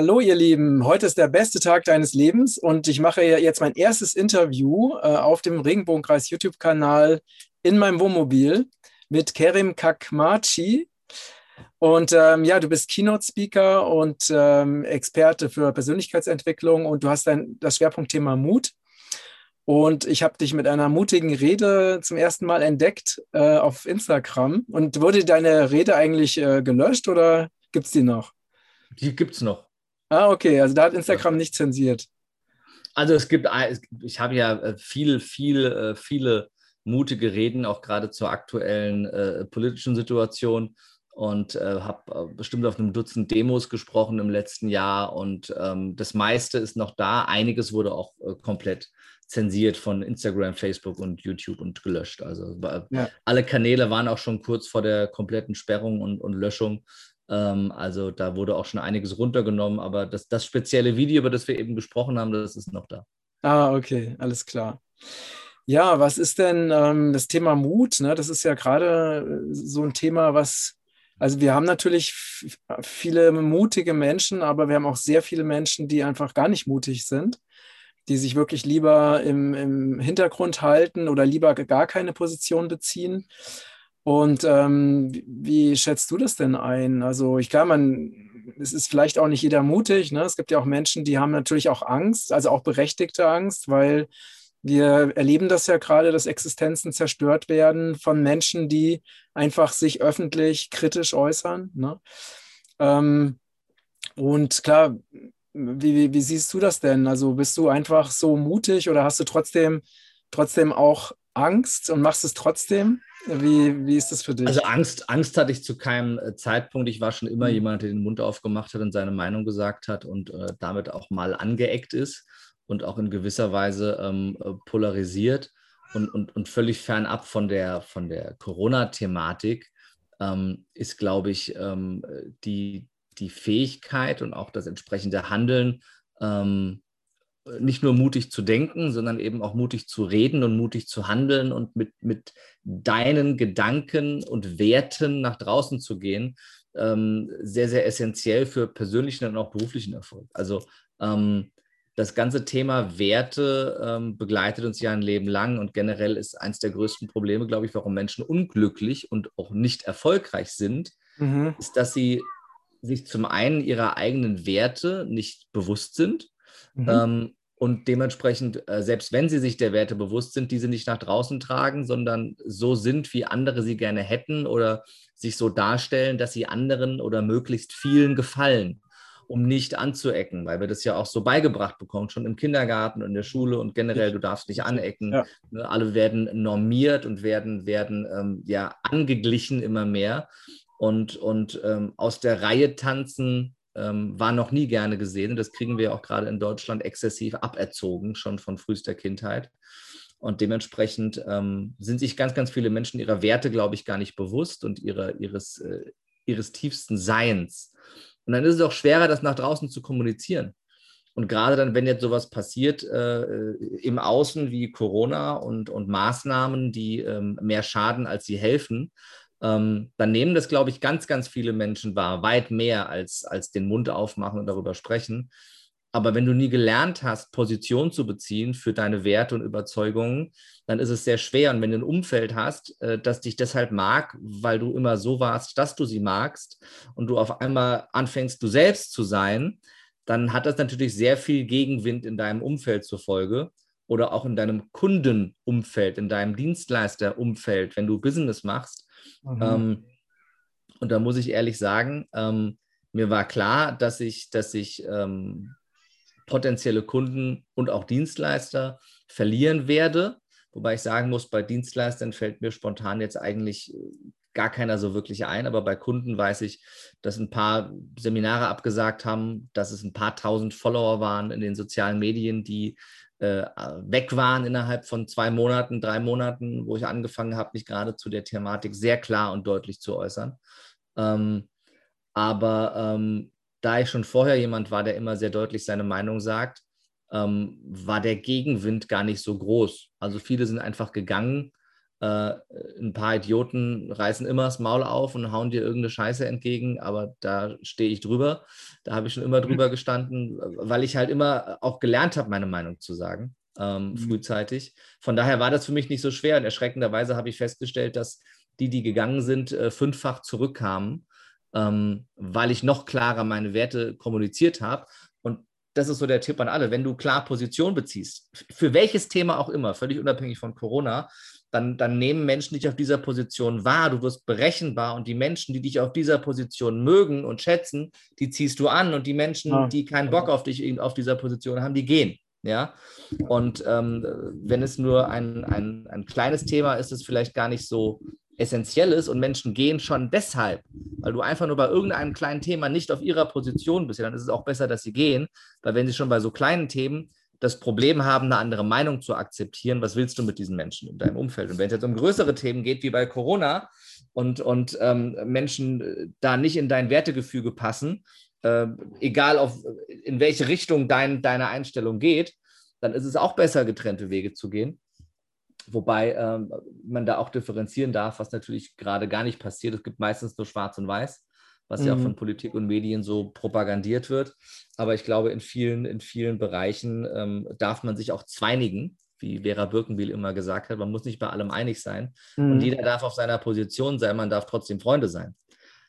Hallo ihr Lieben, heute ist der beste Tag deines Lebens und ich mache jetzt mein erstes Interview äh, auf dem Regenbogenkreis YouTube-Kanal in meinem Wohnmobil mit Kerim Kakmachi. Und ähm, ja, du bist Keynote-Speaker und ähm, Experte für Persönlichkeitsentwicklung und du hast dein, das Schwerpunktthema Mut. Und ich habe dich mit einer mutigen Rede zum ersten Mal entdeckt äh, auf Instagram. Und wurde deine Rede eigentlich äh, gelöscht oder gibt es die noch? Die gibt es noch. Ah, okay, also da hat Instagram nicht zensiert. Also es gibt, ich habe ja äh, viel, viel, äh, viele mutige Reden, auch gerade zur aktuellen äh, politischen Situation und äh, habe bestimmt auf einem Dutzend Demos gesprochen im letzten Jahr und ähm, das meiste ist noch da. Einiges wurde auch äh, komplett zensiert von Instagram, Facebook und YouTube und gelöscht. Also ja. alle Kanäle waren auch schon kurz vor der kompletten Sperrung und, und Löschung. Ähm, also da wurde auch schon einiges runtergenommen, aber das, das spezielle Video, über das wir eben gesprochen haben, das ist noch da. Ah, okay, alles klar. Ja, was ist denn ähm, das Thema Mut? Ne? Das ist ja gerade äh, so ein Thema, was, also wir haben natürlich viele mutige Menschen, aber wir haben auch sehr viele Menschen, die einfach gar nicht mutig sind, die sich wirklich lieber im, im Hintergrund halten oder lieber gar keine Position beziehen. Und ähm, wie schätzt du das denn ein? Also ich kann man, es ist vielleicht auch nicht jeder mutig. Ne? Es gibt ja auch Menschen, die haben natürlich auch Angst, also auch berechtigte Angst, weil wir erleben das ja gerade, dass Existenzen zerstört werden von Menschen, die einfach sich öffentlich kritisch äußern. Ne? Ähm, und klar, wie, wie, wie, siehst du das denn? Also bist du einfach so mutig oder hast du trotzdem, trotzdem auch Angst und machst es trotzdem? Wie, wie ist das für dich? Also Angst, Angst hatte ich zu keinem äh, Zeitpunkt. Ich war schon immer mhm. jemand, der den Mund aufgemacht hat und seine Meinung gesagt hat und äh, damit auch mal angeeckt ist und auch in gewisser Weise ähm, äh, polarisiert und, und, und völlig fernab von der, von der Corona-Thematik ähm, ist, glaube ich, ähm, die, die Fähigkeit und auch das entsprechende Handeln ähm, nicht nur mutig zu denken, sondern eben auch mutig zu reden und mutig zu handeln und mit, mit deinen Gedanken und Werten nach draußen zu gehen, ähm, sehr, sehr essentiell für persönlichen und auch beruflichen Erfolg. Also ähm, das ganze Thema Werte ähm, begleitet uns ja ein Leben lang und generell ist eines der größten Probleme, glaube ich, warum Menschen unglücklich und auch nicht erfolgreich sind, mhm. ist, dass sie sich zum einen ihrer eigenen Werte nicht bewusst sind Mhm. Ähm, und dementsprechend, äh, selbst wenn sie sich der Werte bewusst sind, diese nicht nach draußen tragen, sondern so sind, wie andere sie gerne hätten oder sich so darstellen, dass sie anderen oder möglichst vielen gefallen, um nicht anzuecken, weil wir das ja auch so beigebracht bekommen, schon im Kindergarten und in der Schule und generell, du darfst nicht anecken. Ja. Ne, alle werden normiert und werden, werden ähm, ja angeglichen immer mehr. Und, und ähm, aus der Reihe tanzen ähm, war noch nie gerne gesehen. Das kriegen wir auch gerade in Deutschland exzessiv aberzogen, schon von frühester Kindheit. Und dementsprechend ähm, sind sich ganz, ganz viele Menschen ihrer Werte, glaube ich, gar nicht bewusst und ihrer, ihres, äh, ihres tiefsten Seins. Und dann ist es auch schwerer, das nach draußen zu kommunizieren. Und gerade dann, wenn jetzt sowas passiert äh, im Außen wie Corona und, und Maßnahmen, die ähm, mehr schaden, als sie helfen, ähm, dann nehmen das, glaube ich, ganz, ganz viele Menschen wahr, weit mehr als, als den Mund aufmachen und darüber sprechen. Aber wenn du nie gelernt hast, Position zu beziehen für deine Werte und Überzeugungen, dann ist es sehr schwer. Und wenn du ein Umfeld hast, äh, das dich deshalb mag, weil du immer so warst, dass du sie magst und du auf einmal anfängst, du selbst zu sein, dann hat das natürlich sehr viel Gegenwind in deinem Umfeld zur Folge oder auch in deinem Kundenumfeld, in deinem Dienstleisterumfeld, wenn du Business machst. Mhm. Ähm, und da muss ich ehrlich sagen, ähm, mir war klar, dass ich, dass ich ähm, potenzielle Kunden und auch Dienstleister verlieren werde. Wobei ich sagen muss, bei Dienstleistern fällt mir spontan jetzt eigentlich äh, gar keiner so wirklich ein, aber bei Kunden weiß ich, dass ein paar Seminare abgesagt haben, dass es ein paar tausend Follower waren in den sozialen Medien, die äh, weg waren innerhalb von zwei Monaten, drei Monaten, wo ich angefangen habe, mich gerade zu der Thematik sehr klar und deutlich zu äußern. Ähm, aber ähm, da ich schon vorher jemand war, der immer sehr deutlich seine Meinung sagt, ähm, war der Gegenwind gar nicht so groß. Also viele sind einfach gegangen, Äh, ein paar Idioten reißen immer das Maul auf und hauen dir irgendeine Scheiße entgegen, aber da stehe ich drüber. Da habe ich schon immer drüber gestanden, weil ich halt immer auch gelernt habe, meine Meinung zu sagen, ähm, mhm. frühzeitig. Von daher war das für mich nicht so schwer und erschreckenderweise habe ich festgestellt, dass die, die gegangen sind, äh, fünffach zurückkamen, ähm, weil ich noch klarer meine Werte kommuniziert habe. Und das ist so der Tipp an alle, wenn du klar Position beziehst, für welches Thema auch immer, völlig unabhängig von Corona, dann, dann nehmen Menschen dich auf dieser Position wahr, du wirst berechenbar und die Menschen, die dich auf dieser Position mögen und schätzen, die ziehst du an und die Menschen, ja. die keinen Bock auf dich auf dieser Position haben, die gehen. Ja, und ähm, wenn es nur ein, ein, ein kleines Thema ist, ist es vielleicht gar nicht so essentiell ist und Menschen gehen schon deshalb, weil du einfach nur bei irgendeinem kleinen Thema nicht auf ihrer Position bist, ja, dann ist es auch besser, dass sie gehen, weil wenn sie schon bei so kleinen Themen das Problem haben, eine andere Meinung zu akzeptieren, was willst du mit diesen Menschen in deinem Umfeld? Und wenn es jetzt um größere Themen geht, wie bei Corona, und, und ähm, Menschen äh, da nicht in dein Wertegefüge passen, äh, egal auf, in welche Richtung dein, deine Einstellung geht, dann ist es auch besser, getrennte Wege zu gehen. Wobei ähm, man da auch differenzieren darf, was natürlich gerade gar nicht passiert. Es gibt meistens nur Schwarz und Weiß was mhm. ja auch von Politik und Medien so propagandiert wird. Aber ich glaube, in vielen, in vielen Bereichen ähm, darf man sich auch zweinigen, wie Vera Birkenbiel immer gesagt hat. Man muss nicht bei allem einig sein. Mhm. Und jeder darf auf seiner Position sein, man darf trotzdem Freunde sein.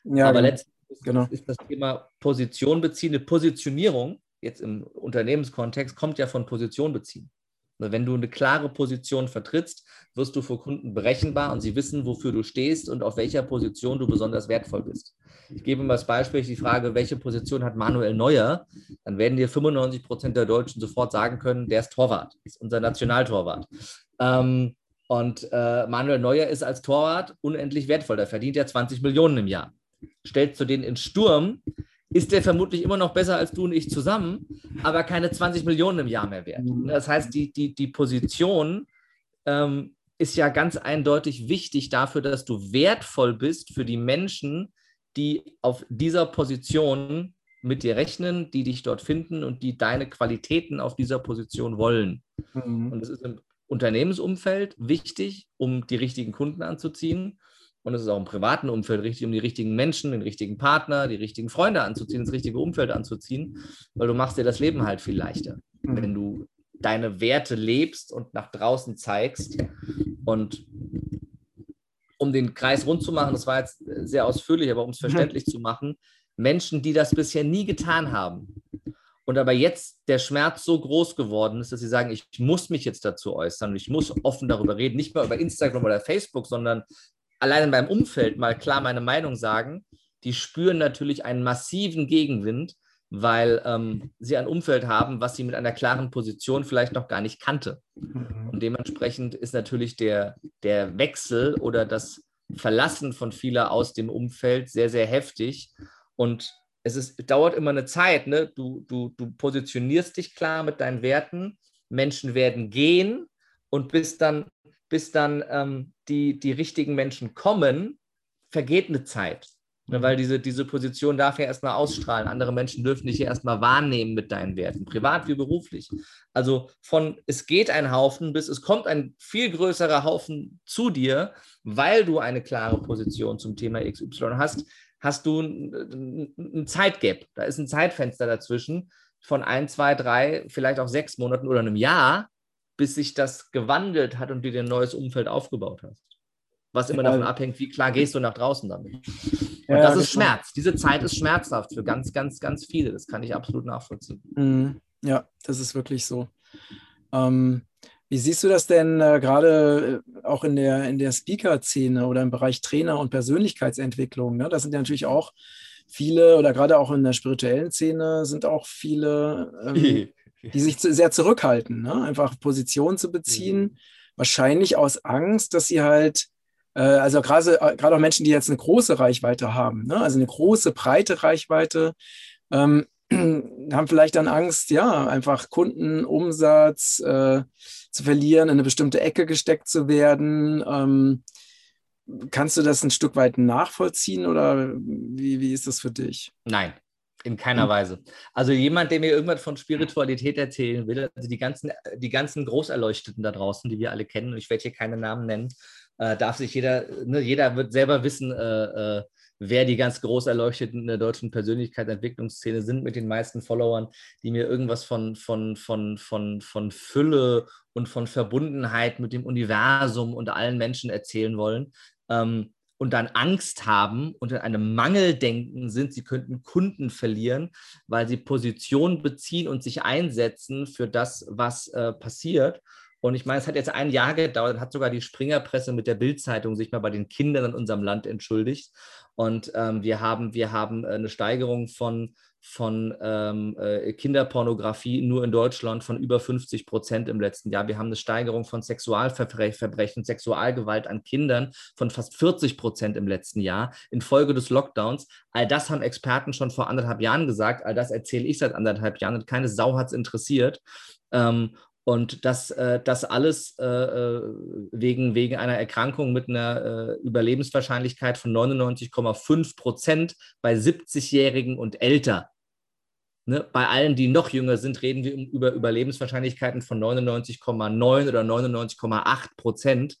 Ja, Aber genau. letztendlich genau. ist das Thema Position beziehen, eine Positionierung, jetzt im Unternehmenskontext, kommt ja von Position beziehen. Wenn du eine klare Position vertrittst, wirst du für Kunden berechenbar und sie wissen, wofür du stehst und auf welcher Position du besonders wertvoll bist. Ich gebe mal das Beispiel, die Frage, welche Position hat Manuel Neuer? Dann werden dir 95 Prozent der Deutschen sofort sagen können, der ist Torwart, ist unser Nationaltorwart. Ähm, und äh, Manuel Neuer ist als Torwart unendlich wertvoll. Da verdient er 20 Millionen im Jahr. Stellst du den in Sturm, ist der vermutlich immer noch besser als du und ich zusammen, aber keine 20 Millionen im Jahr mehr wert. Mhm. Das heißt, die, die, die Position ähm, ist ja ganz eindeutig wichtig dafür, dass du wertvoll bist für die Menschen, die auf dieser Position mit dir rechnen, die dich dort finden und die deine Qualitäten auf dieser Position wollen. Mhm. Und das ist im Unternehmensumfeld wichtig, um die richtigen Kunden anzuziehen. Und es ist auch im privaten Umfeld richtig, um die richtigen Menschen, den richtigen Partner, die richtigen Freunde anzuziehen, das richtige Umfeld anzuziehen, weil du machst dir das Leben halt viel leichter, mhm. wenn du deine Werte lebst und nach draußen zeigst. Und um den Kreis rund zu machen, das war jetzt sehr ausführlich, aber um es verständlich zu machen, Menschen, die das bisher nie getan haben und aber jetzt der Schmerz so groß geworden ist, dass sie sagen, ich muss mich jetzt dazu äußern und ich muss offen darüber reden, nicht mehr über Instagram oder Facebook, sondern allein in meinem Umfeld mal klar meine Meinung sagen, die spüren natürlich einen massiven Gegenwind, weil ähm, sie ein Umfeld haben, was sie mit einer klaren Position vielleicht noch gar nicht kannte. Mhm. Und dementsprechend ist natürlich der, der Wechsel oder das Verlassen von vieler aus dem Umfeld sehr, sehr heftig. Und es ist, dauert immer eine Zeit. Ne? Du, du, du positionierst dich klar mit deinen Werten, Menschen werden gehen und bis dann bis dann ähm, die, die richtigen Menschen kommen, vergeht eine Zeit. Ne, weil diese, diese Position darf ja erstmal ausstrahlen. Andere Menschen dürfen dich ja erstmal wahrnehmen mit deinen Werten, privat wie beruflich. Also von es geht ein Haufen bis es kommt ein viel größerer Haufen zu dir, weil du eine klare Position zum Thema XY hast, hast du ein Zeitgap. Da ist ein Zeitfenster dazwischen von ein, zwei, drei, vielleicht auch sechs Monaten oder einem Jahr, bis sich das gewandelt hat und du dir ein neues Umfeld aufgebaut hast. Was immer davon abhängt, wie klar gehst du nach draußen damit. Und ja, das ist genau. Schmerz. Diese Zeit ist schmerzhaft für ganz, ganz, ganz viele. Das kann ich absolut nachvollziehen. Mhm. Ja, das ist wirklich so. Ähm, wie siehst du das denn äh, gerade äh, auch in der, in der Speaker-Szene oder im Bereich Trainer und Persönlichkeitsentwicklung? Ne? Das sind ja natürlich auch viele, oder gerade auch in der spirituellen Szene sind auch viele ähm, die sich sehr zurückhalten, ne? einfach Position zu beziehen, mhm. wahrscheinlich aus Angst, dass sie halt, also gerade äh, gerade auch Menschen, die jetzt eine große Reichweite haben, ne? also eine große, breite Reichweite, ähm, haben vielleicht dann Angst, ja, einfach Kundenumsatz äh, zu verlieren, in eine bestimmte Ecke gesteckt zu werden. Ähm, kannst du das ein Stück weit nachvollziehen oder wie, wie ist das für dich? Nein, in keiner hm. Weise. Also jemand, der mir irgendwas von Spiritualität erzählen will, also die ganzen, die ganzen Großerleuchteten da draußen, die wir alle kennen, und ich werde hier keine Namen nennen, äh, darf sich jeder, ne, jeder wird selber wissen, äh, äh, wer die ganz groß erleuchteten in der deutschen Persönlichkeitsentwicklungsszene sind mit den meisten Followern, die mir irgendwas von, von, von, von, von Fülle und von Verbundenheit mit dem Universum und allen Menschen erzählen wollen. Ähm, und dann Angst haben und in einem Mangeldenken sind, sie könnten Kunden verlieren, weil sie Position beziehen und sich einsetzen für das, was äh, passiert. Und ich meine, es hat jetzt ein Jahr gedauert, hat sogar die Springerpresse mit der Bildzeitung sich mal bei den Kindern in unserem Land entschuldigt. Und ähm, wir haben, wir haben eine Steigerung von, von ähm, äh, Kinderpornografie nur in Deutschland von über 50 Prozent im letzten Jahr. Wir haben eine Steigerung von Sexualverbrechen, Sexualgewalt an Kindern von fast 40 Prozent im letzten Jahr infolge des Lockdowns. All das haben Experten schon vor anderthalb Jahren gesagt. All das erzähle ich seit anderthalb Jahren und keine Sau hat es interessiert. Ähm, und das, äh, das alles äh, äh, wegen, wegen einer Erkrankung mit einer äh, Überlebenswahrscheinlichkeit von 99,5 Prozent bei 70-Jährigen und älter. Ne? Bei allen, die noch jünger sind, reden wir über Überlebenswahrscheinlichkeiten von 99,9 oder 99,8 Prozent.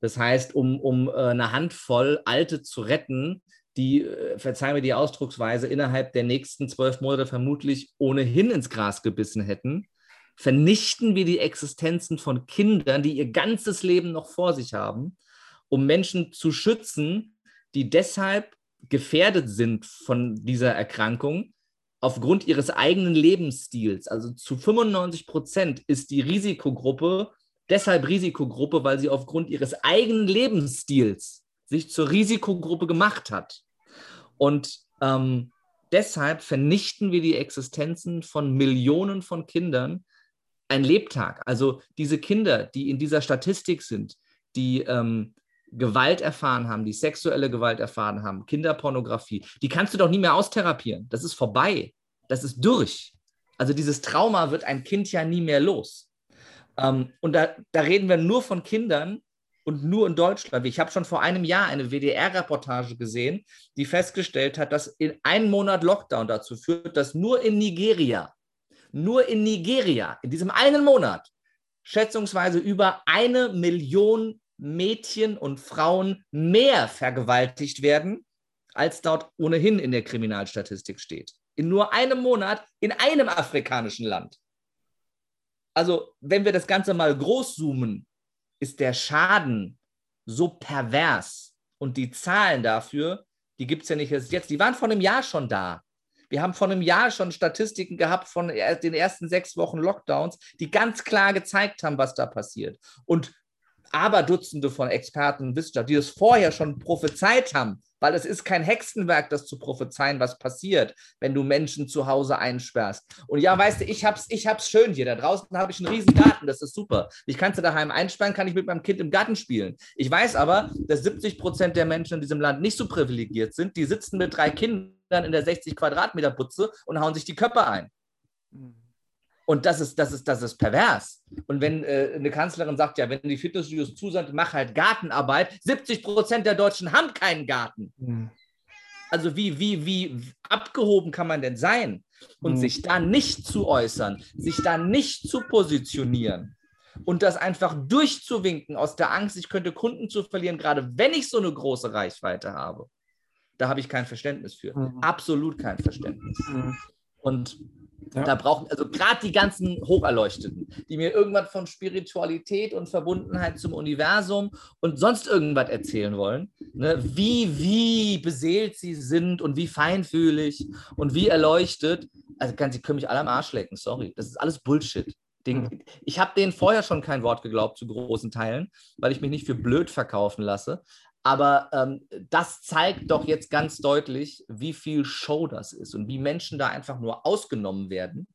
Das heißt, um, um äh, eine Handvoll Alte zu retten, die, äh, verzeih mir die Ausdrucksweise, innerhalb der nächsten zwölf Monate vermutlich ohnehin ins Gras gebissen hätten, vernichten wir die Existenzen von Kindern, die ihr ganzes Leben noch vor sich haben, um Menschen zu schützen, die deshalb gefährdet sind von dieser Erkrankung aufgrund ihres eigenen Lebensstils. Also zu 95 Prozent ist die Risikogruppe deshalb Risikogruppe, weil sie aufgrund ihres eigenen Lebensstils sich zur Risikogruppe gemacht hat. Und ähm, deshalb vernichten wir die Existenzen von Millionen von Kindern, ein Lebtag. Also diese Kinder, die in dieser Statistik sind, die ähm, Gewalt erfahren haben, die sexuelle Gewalt erfahren haben, Kinderpornografie, die kannst du doch nie mehr austherapieren. Das ist vorbei. Das ist durch. Also dieses Trauma wird ein Kind ja nie mehr los. Ähm, und da, da reden wir nur von Kindern und nur in Deutschland. Ich habe schon vor einem Jahr eine WDR-Reportage gesehen, die festgestellt hat, dass in einem Monat Lockdown dazu führt, dass nur in Nigeria nur in Nigeria in diesem einen Monat schätzungsweise über eine Million Mädchen und Frauen mehr vergewaltigt werden, als dort ohnehin in der Kriminalstatistik steht. In nur einem Monat in einem afrikanischen Land. Also, wenn wir das Ganze mal groß zoomen, ist der Schaden so pervers und die Zahlen dafür, die gibt es ja nicht erst jetzt, die waren vor einem Jahr schon da. Wir haben vor einem Jahr schon Statistiken gehabt von den ersten sechs Wochen Lockdowns, die ganz klar gezeigt haben, was da passiert. Und aber Dutzende von Experten und Wissenschaftlern, die es vorher schon prophezeit haben, weil es ist kein Hexenwerk, das zu prophezeien, was passiert, wenn du Menschen zu Hause einsperrst. Und ja, weißt du, ich hab's, ich hab's schön hier. Da draußen habe ich einen riesen Garten, das ist super. Ich kann sie daheim einsperren, kann ich mit meinem Kind im Garten spielen. Ich weiß aber, dass 70 Prozent der Menschen in diesem Land nicht so privilegiert sind. Die sitzen mit drei Kindern in der 60 Quadratmeter Putze und hauen sich die Köpfe ein. Mhm. Und das ist, das ist, das ist pervers. Und wenn äh, eine Kanzlerin sagt, ja, wenn die Fitnessstudios zu sind, mach halt Gartenarbeit, 70 Prozent der Deutschen haben keinen Garten. Mhm. Also wie, wie, wie abgehoben kann man denn sein? Und mhm. sich da nicht zu äußern, sich da nicht zu positionieren und das einfach durchzuwinken aus der Angst, ich könnte Kunden zu verlieren, gerade wenn ich so eine große Reichweite habe. Da habe ich kein Verständnis für. Mhm. Absolut kein Verständnis. Mhm. Und ja. Da brauchen, also gerade die ganzen Hocherleuchteten, die mir irgendwas von Spiritualität und Verbundenheit zum Universum und sonst irgendwas erzählen wollen, ne? wie, wie beseelt sie sind und wie feinfühlig und wie erleuchtet. Also kann, sie können mich alle am Arsch lecken, sorry. Das ist alles Bullshit. Den, ich habe denen vorher schon kein Wort geglaubt zu großen Teilen, weil ich mich nicht für blöd verkaufen lasse. Aber ähm, das zeigt doch jetzt ganz deutlich, wie viel Show das ist und wie Menschen da einfach nur ausgenommen werden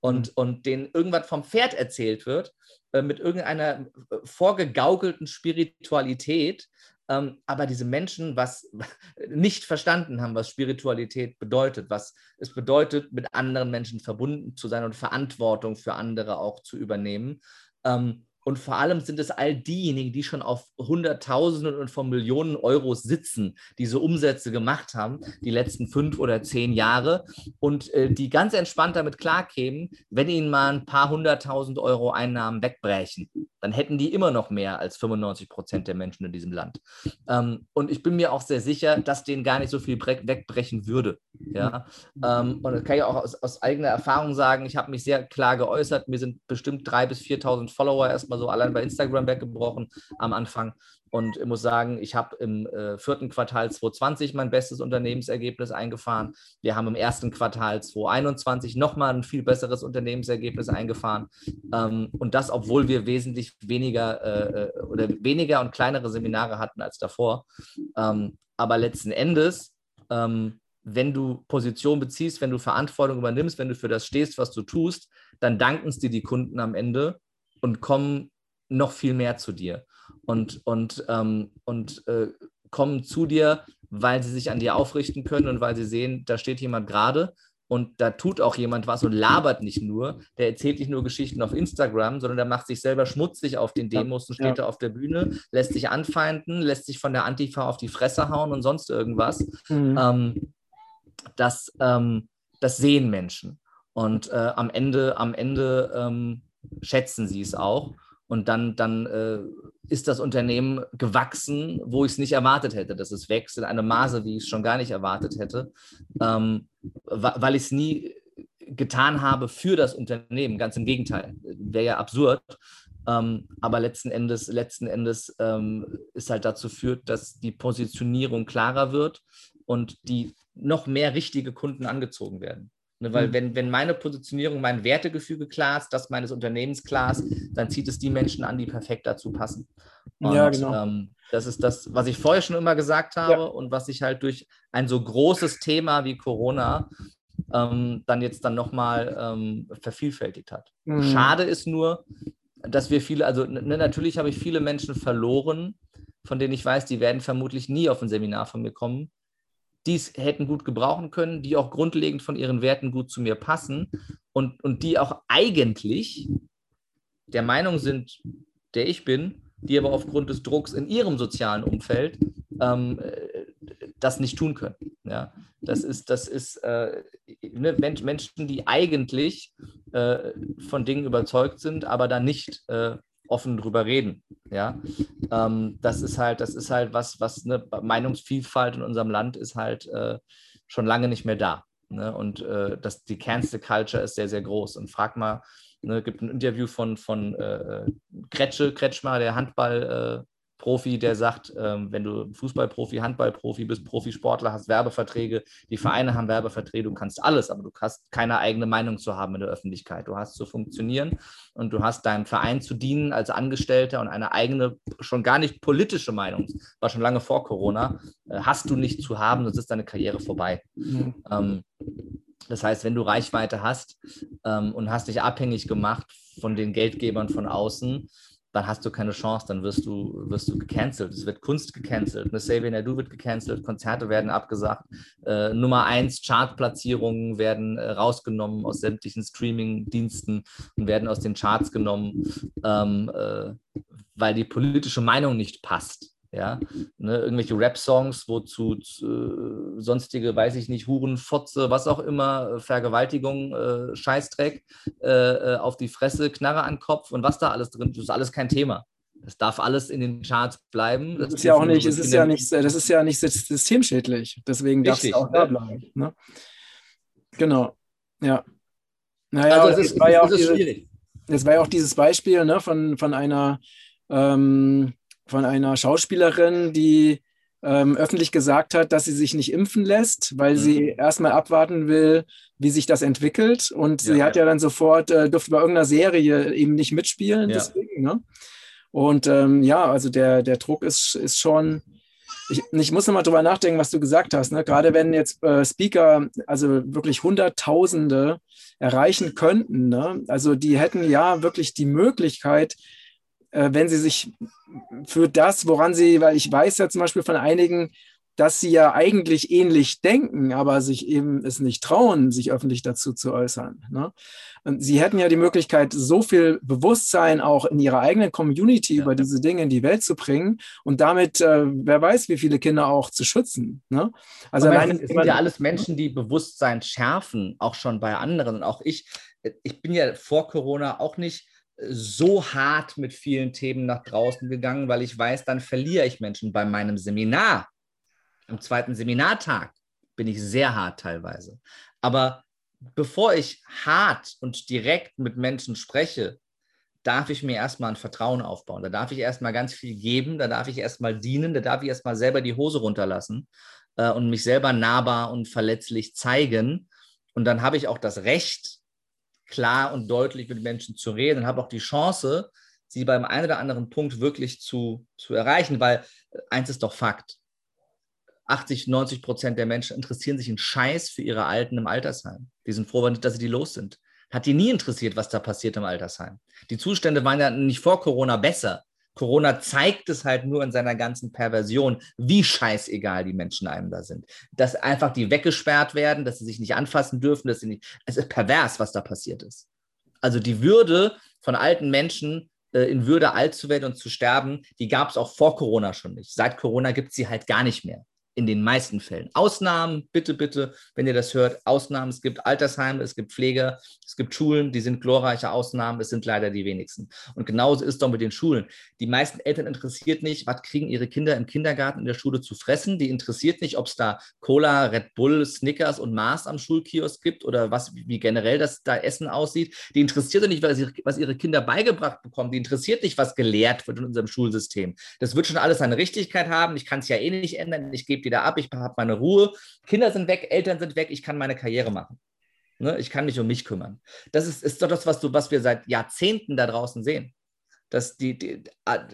und, mhm. und denen irgendwas vom Pferd erzählt wird, äh, mit irgendeiner äh, vorgegaukelten Spiritualität. Ähm, aber diese Menschen was nicht verstanden haben, was Spiritualität bedeutet, was es bedeutet, mit anderen Menschen verbunden zu sein und Verantwortung für andere auch zu übernehmen. Ähm, und vor allem sind es all diejenigen, die schon auf Hunderttausenden und von Millionen Euros sitzen, diese Umsätze gemacht haben, die letzten fünf oder zehn Jahre und äh, die ganz entspannt damit klarkämen, wenn ihnen mal ein paar hunderttausend Euro Einnahmen wegbrechen. Dann hätten die immer noch mehr als 95 Prozent der Menschen in diesem Land. Ähm, und ich bin mir auch sehr sicher, dass denen gar nicht so viel wegbrechen würde. Ja? Ähm, und das kann ich auch aus, aus eigener Erfahrung sagen. Ich habe mich sehr klar geäußert. Mir sind bestimmt 3.000 bis 4.000 Follower erstmal so allein bei Instagram weggebrochen am Anfang. Und ich muss sagen, ich habe im äh, vierten Quartal 2020 mein bestes Unternehmensergebnis eingefahren. Wir haben im ersten Quartal 2021 nochmal ein viel besseres Unternehmensergebnis eingefahren. Ähm, und das, obwohl wir wesentlich weniger äh, äh, oder weniger und kleinere Seminare hatten als davor. Ähm, aber letzten Endes, ähm, wenn du Position beziehst, wenn du Verantwortung übernimmst, wenn du für das stehst, was du tust, dann danken es dir die Kunden am Ende und kommen noch viel mehr zu dir und, und, ähm, und äh, kommen zu dir, weil sie sich an dir aufrichten können und weil sie sehen, da steht jemand gerade und da tut auch jemand was und labert nicht nur, der erzählt nicht nur Geschichten auf Instagram, sondern der macht sich selber schmutzig auf den Demos und steht ja. da auf der Bühne, lässt sich anfeinden, lässt sich von der Antifa auf die Fresse hauen und sonst irgendwas. Mhm. Ähm, das, ähm, das sehen Menschen. Und äh, am Ende, am Ende ähm, schätzen sie es auch. Und dann, dann äh, ist das Unternehmen gewachsen, wo ich es nicht erwartet hätte, dass es wächst, in einem Maße, wie ich es schon gar nicht erwartet hätte, ähm, weil ich es nie getan habe für das Unternehmen. Ganz im Gegenteil, wäre ja absurd. Ähm, aber letzten Endes, letzten Endes ähm, ist halt dazu führt, dass die Positionierung klarer wird und die noch mehr richtige Kunden angezogen werden. Ne, weil mhm. wenn, wenn meine Positionierung, mein Wertegefüge klar ist, das meines Unternehmens klar ist, dann zieht es die Menschen an, die perfekt dazu passen. Und, ja, genau. Ähm, das ist das, was ich vorher schon immer gesagt habe ja. und was sich halt durch ein so großes Thema wie Corona ähm, dann jetzt dann nochmal ähm, vervielfältigt hat. Mhm. Schade ist nur, dass wir viele, also ne, natürlich habe ich viele Menschen verloren, von denen ich weiß, die werden vermutlich nie auf ein Seminar von mir kommen, die es hätten gut gebrauchen können, die auch grundlegend von ihren Werten gut zu mir passen und, und die auch eigentlich der Meinung sind, der ich bin, die aber aufgrund des Drucks in ihrem sozialen Umfeld ähm, äh, das nicht tun können. Ja, das ist, das ist äh, ne, Menschen, die eigentlich äh, von Dingen überzeugt sind, aber dann nicht äh, offen drüber reden. Ja, ähm, das ist halt, das ist halt was, was eine Meinungsvielfalt in unserem Land ist halt äh, schon lange nicht mehr da. Ne? Und äh, das, die Cancel Culture ist sehr, sehr groß. Und frag mal, ne, gibt ein Interview von, von äh, Kretsche, Kretschmer, der Handball, äh, Profi, der sagt, ähm, wenn du Fußballprofi, Handballprofi bist, Profisportler, hast Werbeverträge, die Vereine haben Werbeverträge, du kannst alles, aber du hast keine eigene Meinung zu haben in der Öffentlichkeit. Du hast zu funktionieren und du hast deinem Verein zu dienen als Angestellter und eine eigene, schon gar nicht politische Meinung, war schon lange vor Corona, äh, hast du nicht zu haben, sonst ist deine Karriere vorbei. Mhm. Ähm, das heißt, wenn du Reichweite hast ähm, und hast dich abhängig gemacht von den Geldgebern von außen, dann hast du keine Chance, dann wirst du, wirst du gecancelt. Es wird Kunst gecancelt, eine Xavier Nadu wird gecancelt, Konzerte werden abgesagt, äh, Nummer eins Chartplatzierungen werden äh, rausgenommen aus sämtlichen Streaming-Diensten und werden aus den Charts genommen, ähm, äh, weil die politische Meinung nicht passt ja, ne, irgendwelche Rap-Songs, wozu äh, sonstige, weiß ich nicht, Huren, Fotze, was auch immer, äh, Vergewaltigung, äh, Scheißdreck, äh, äh, auf die Fresse, Knarre an Kopf und was da alles drin ist, ist alles kein Thema. Das darf alles in den Charts bleiben. Das, das ist ja auch nicht, es ist ja nicht, das ist ja nicht systemschädlich. Deswegen darf es auch da bleiben. Ne? Genau. Ja. Naja, also es ist, war ja auch diese, schwierig. Es war ja auch dieses Beispiel ne, von, von einer ähm, von einer Schauspielerin, die ähm, öffentlich gesagt hat, dass sie sich nicht impfen lässt, weil mhm. sie erstmal abwarten will, wie sich das entwickelt. Und ja, sie hat ja, ja dann sofort, äh, durfte bei irgendeiner Serie eben nicht mitspielen. Ja. Deswegen, ne? Und ähm, ja, also der, der Druck ist, ist schon. Ich, ich muss nochmal drüber nachdenken, was du gesagt hast. Ne? Gerade wenn jetzt äh, Speaker, also wirklich Hunderttausende erreichen könnten, ne? also die hätten ja wirklich die Möglichkeit, wenn sie sich für das, woran sie, weil ich weiß ja zum Beispiel von einigen, dass sie ja eigentlich ähnlich denken, aber sich eben es nicht trauen, sich öffentlich dazu zu äußern. Ne? Und sie hätten ja die Möglichkeit, so viel Bewusstsein auch in ihrer eigenen Community ja. über diese Dinge in die Welt zu bringen und damit, äh, wer weiß, wie viele Kinder auch zu schützen. Ne? Also allein, es sind ja alles Menschen, die Bewusstsein schärfen, auch schon bei anderen. Und auch ich, ich bin ja vor Corona auch nicht so hart mit vielen Themen nach draußen gegangen, weil ich weiß, dann verliere ich Menschen bei meinem Seminar am zweiten Seminartag bin ich sehr hart teilweise. Aber bevor ich hart und direkt mit Menschen spreche, darf ich mir erstmal ein Vertrauen aufbauen. Da darf ich erstmal ganz viel geben, da darf ich erstmal dienen, da darf ich erstmal selber die Hose runterlassen äh, und mich selber nahbar und verletzlich zeigen. Und dann habe ich auch das Recht, klar und deutlich mit Menschen zu reden und habe auch die Chance, sie beim einen oder anderen Punkt wirklich zu, zu erreichen, weil äh, eins ist doch Fakt. 80, 90 Prozent der Menschen interessieren sich einen Scheiß für ihre Alten im Altersheim. Die sind froh, dass sie die los sind. Hat die nie interessiert, was da passiert im Altersheim. Die Zustände waren ja nicht vor Corona besser. Corona zeigt es halt nur in seiner ganzen Perversion, wie scheißegal die Menschen einem da sind. Dass einfach die weggesperrt werden, dass sie sich nicht anfassen dürfen, dass sie nicht. Es ist pervers, was da passiert ist. Also die Würde von alten Menschen äh, in Würde alt zu werden und zu sterben, die gab es auch vor Corona schon nicht. Seit Corona gibt es sie halt gar nicht mehr in den meisten Fällen. Ausnahmen, bitte, bitte, wenn ihr das hört, Ausnahmen. Es gibt Altersheime, es gibt Pfleger, es gibt Schulen, die sind glorreiche Ausnahmen, es sind leider die wenigsten. Und genauso ist es doch mit den Schulen. Die meisten Eltern interessiert nicht, was kriegen ihre Kinder im Kindergarten in der Schule zu fressen. Die interessiert nicht, ob es da Cola, Red Bull, Snickers und Mars am Schulkiosk gibt oder was, wie generell das da Essen aussieht. Die interessiert nicht, was ihre, Kinder beigebracht bekommen. Die interessiert nicht, was gelehrt wird in unserem Schulsystem. Das wird schon alles seine Richtigkeit haben. Ich kann es ja eh nicht ändern. Ich gebe wieder ab, ich habe meine Ruhe. Kinder sind weg, Eltern sind weg, ich kann meine Karriere machen. Ne? Ich kann mich um mich kümmern. Das ist, ist doch das, was, du, was wir seit Jahrzehnten da draußen sehen. Dass die, die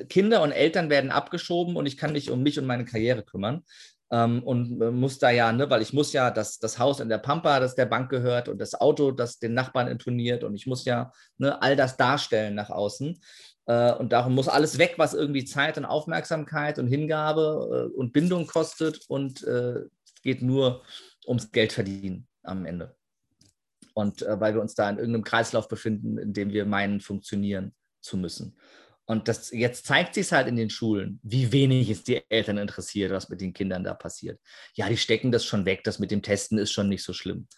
Kinder und Eltern werden abgeschoben und ich kann mich um mich und meine Karriere kümmern. Ähm, und äh, muss da ja, ne, weil ich muss ja das, das Haus in der Pampa, das der Bank gehört und das Auto, das den Nachbarn intoniert und ich muss ja ne, all das darstellen nach außen. Äh, und darum muss alles weg, was irgendwie Zeit und Aufmerksamkeit und Hingabe äh, und Bindung kostet und äh, geht nur ums Geld verdienen am Ende. Und weil wir uns da in irgendeinem Kreislauf befinden, in dem wir meinen, funktionieren zu müssen. Und das, jetzt zeigt sich halt in den Schulen, wie wenig es die Eltern interessiert, was mit den Kindern da passiert. Ja, die stecken das schon weg, das mit dem Testen ist schon nicht so schlimm.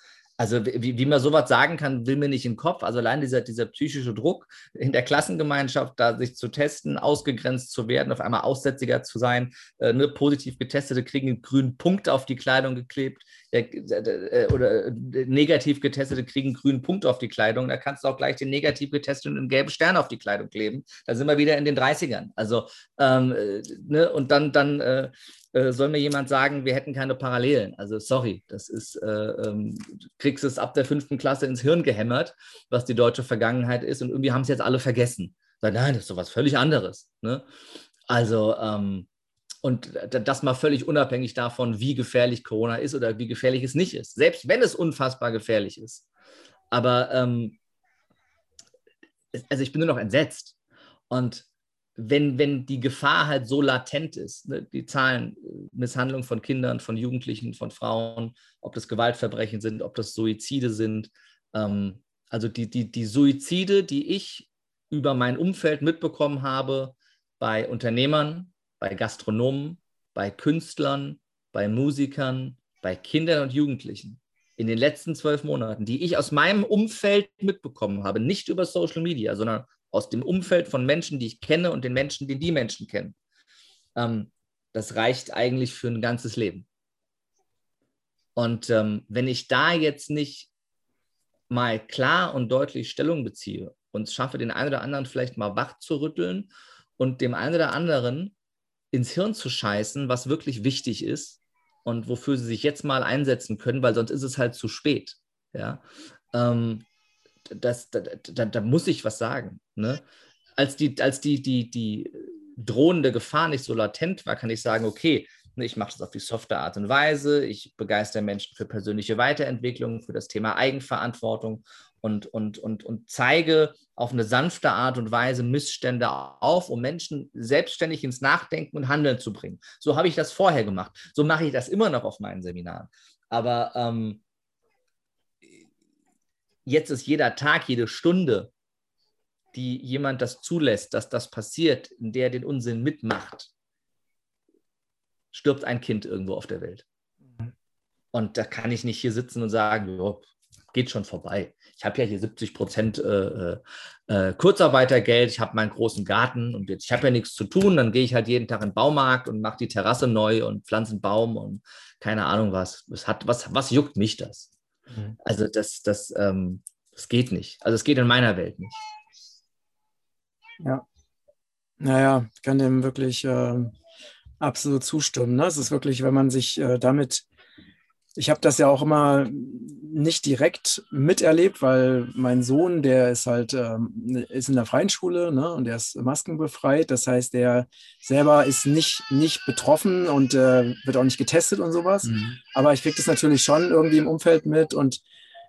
Also wie, wie man sowas sagen kann, will mir nicht in den Kopf. Also allein dieser, dieser psychische Druck in der Klassengemeinschaft, da sich zu testen, ausgegrenzt zu werden, auf einmal Aussätziger zu sein, äh, ne, positiv Getestete kriegen einen grünen Punkt auf die Kleidung geklebt äh, äh, oder äh, negativ Getestete kriegen einen grünen Punkt auf die Kleidung. Da kannst du auch gleich den negativ Getesteten einen gelben Stern auf die Kleidung kleben. Da sind wir wieder in den 30ern. Also ähm, äh, ne, und dann, dann äh, soll mir jemand sagen, wir hätten keine Parallelen. Also sorry, das ist, äh, ähm, kriegst es ab der fünften Klasse ins Hirn gehämmert, was die deutsche Vergangenheit ist und irgendwie haben es jetzt alle vergessen. Nein, das ist doch was völlig anderes. Ne? Also, ähm, und das mal völlig unabhängig davon, wie gefährlich Corona ist oder wie gefährlich es nicht ist. Selbst wenn es unfassbar gefährlich ist. Aber ähm, also ich bin nur noch entsetzt. Und wenn, wenn die Gefahr halt so latent ist, ne, die Zahlen, äh, Misshandlung von Kindern, von Jugendlichen, von Frauen, ob das Gewaltverbrechen sind, ob das Suizide sind, ähm, also die, die, die Suizide, die ich über mein Umfeld mitbekommen habe, bei Unternehmern, bei Gastronomen, bei Künstlern, bei Musikern, bei Kindern und Jugendlichen in den letzten zwölf Monaten, die ich aus meinem Umfeld mitbekommen habe, nicht über Social Media, sondern aus dem Umfeld von Menschen, die ich kenne und den Menschen, die die Menschen kennen. Ähm, das reicht eigentlich für ein ganzes Leben. Und ähm, wenn ich da jetzt nicht mal klar und deutlich Stellung beziehe und schaffe, den einen oder anderen vielleicht mal wach zu rütteln und dem einen oder anderen ins Hirn zu scheißen, was wirklich wichtig ist und wofür sie sich jetzt mal einsetzen können, weil sonst ist es halt zu spät. Ja, ähm, das, da, da, da, muss ich was sagen. Ne? Als, die, als die, die, die drohende Gefahr nicht so latent war, kann ich sagen, okay, Ich mache das auf die softe Art und Weise. Ich begeister Menschen für persönliche Weiterentwicklung, für das Thema Eigenverantwortung und, und, und, und zeige auf eine sanfte Art und Weise Missstände auf, um Menschen selbstständig ins Nachdenken und Handeln zu bringen. So habe ich das vorher gemacht. So mache ich das immer noch auf meinen Seminaren. Aber ähm, jetzt ist jeder Tag, jede Stunde, die jemand das zulässt, dass das passiert, in der den Unsinn mitmacht, stirbt ein Kind irgendwo auf der Welt. Mhm. Und da kann ich nicht hier sitzen und sagen, jo, geht schon vorbei. Ich habe ja hier 70 Prozent äh, äh, äh, Kurzarbeitergeld, ich habe meinen großen Garten und jetzt, ich habe ja nichts zu tun, dann gehe ich halt jeden Tag in den Baumarkt und mache die Terrasse neu und pflanze einen Baum und keine Ahnung was. Was, hat, was, was juckt mich das? Mhm. Also das, das, ähm, das geht nicht. Also es geht in meiner Welt nicht. Ja. Naja, ich kann dem wirklich äh, absolut zustimmen. Ne? Es ist wirklich, wenn man sich äh, damit ich habe das ja auch immer nicht direkt miterlebt, weil mein Sohn, der ist halt ähm, ist in der freien Schule ne, und der ist maskenbefreit. Das heißt, der selber ist nicht, nicht betroffen und äh, wird auch nicht getestet und sowas. Mhm. Aber ich kriege das natürlich schon irgendwie im Umfeld mit und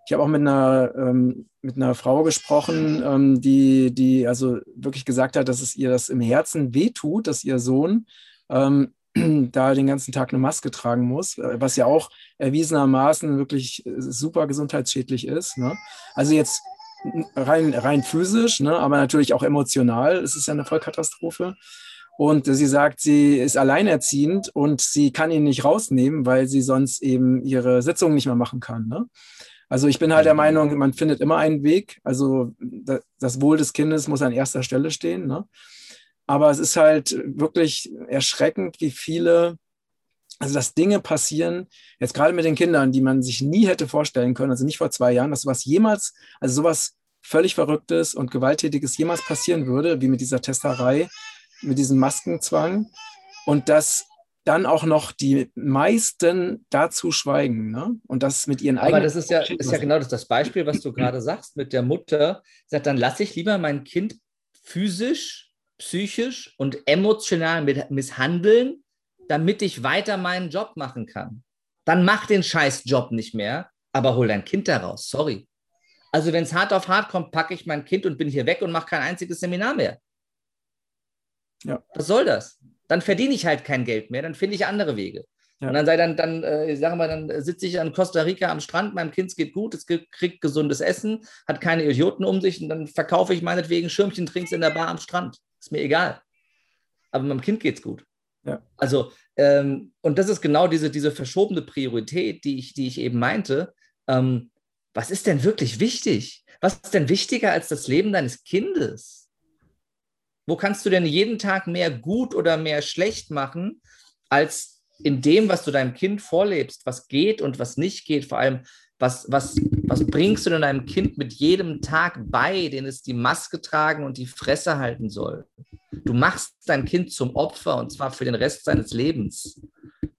ich habe auch mit einer, ähm, mit einer Frau gesprochen, ähm, die, die also wirklich gesagt hat, dass es ihr das im Herzen wehtut, dass ihr Sohn ähm, da den ganzen Tag eine Maske tragen muss, äh, was ja auch erwiesenermaßen wirklich äh, super gesundheitsschädlich ist. Ne? Also jetzt rein, rein physisch, ne? aber natürlich auch emotional. Es ist ja eine Vollkatastrophe. Und sie sagt, sie ist alleinerziehend und sie kann ihn nicht rausnehmen, weil sie sonst eben ihre Sitzung nicht mehr machen kann. Ne? Also ich bin halt der mhm. Meinung, man findet immer einen Weg. Also das Wohl des Kindes muss an erster Stelle stehen. Ne? Aber es ist halt wirklich erschreckend, wie viele, also dass Dinge passieren, jetzt gerade mit den Kindern, die man sich nie hätte vorstellen können, also nicht vor zwei Jahren, dass sowas jemals, also sowas völlig Verrücktes und Gewalttätiges jemals passieren würde, wie mit dieser Testerei, mit diesem Maskenzwang. Und dass dann auch noch die meisten dazu schweigen ne? und das mit ihren eigenen. Aber das ist ja, ist ja genau das, das Beispiel, was du gerade sagst mit der Mutter. Sagt, dann lasse ich lieber mein Kind physisch psychisch und emotional misshandeln, damit ich weiter meinen Job machen kann. Dann mach den scheiß Job nicht mehr, aber hol dein Kind daraus. Sorry. Also wenn es hart auf hart kommt, packe ich mein Kind und bin hier weg und mache kein einziges Seminar mehr. Ja. Was soll das? Dann verdiene ich halt kein Geld mehr, dann finde ich andere Wege. Ja. Und dann sei dann, dann äh, sagen wir, dann sitze ich an Costa Rica am Strand, meinem Kind geht gut, es kriegt gesundes Essen, hat keine Idioten um sich und dann verkaufe ich meinetwegen Schirmchen, trinkst in der Bar am Strand. Ist mir egal. Aber meinem Kind geht es gut. Ja. Also, ähm, und das ist genau diese, diese verschobene Priorität, die ich, die ich eben meinte. Ähm, was ist denn wirklich wichtig? Was ist denn wichtiger als das Leben deines Kindes? Wo kannst du denn jeden Tag mehr gut oder mehr schlecht machen, als in dem, was du deinem Kind vorlebst, was geht und was nicht geht, vor allem was, was, was bringst du denn deinem Kind mit jedem Tag bei, den es die Maske tragen und die Fresse halten soll? Du machst dein Kind zum Opfer und zwar für den Rest seines Lebens.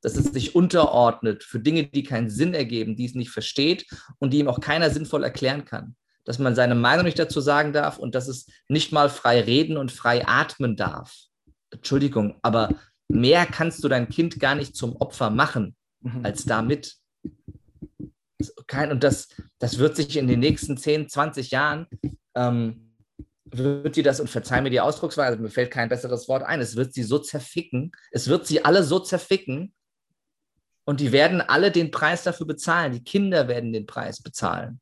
Dass es sich unterordnet für Dinge, die keinen Sinn ergeben, die es nicht versteht und die ihm auch keiner sinnvoll erklären kann. Dass man seine Meinung nicht dazu sagen darf und dass es nicht mal frei reden und frei atmen darf. Entschuldigung, aber mehr kannst du dein Kind gar nicht zum Opfer machen mhm. als damit kein, und das, das wird sich in den nächsten 10, 20 Jahren, ähm, wird sie das, und verzeih mir die Ausdrucksweise, mir fällt kein besseres Wort ein, es wird sie so zerficken, es wird sie alle so zerficken und die werden alle den Preis dafür bezahlen. Die Kinder werden den Preis bezahlen.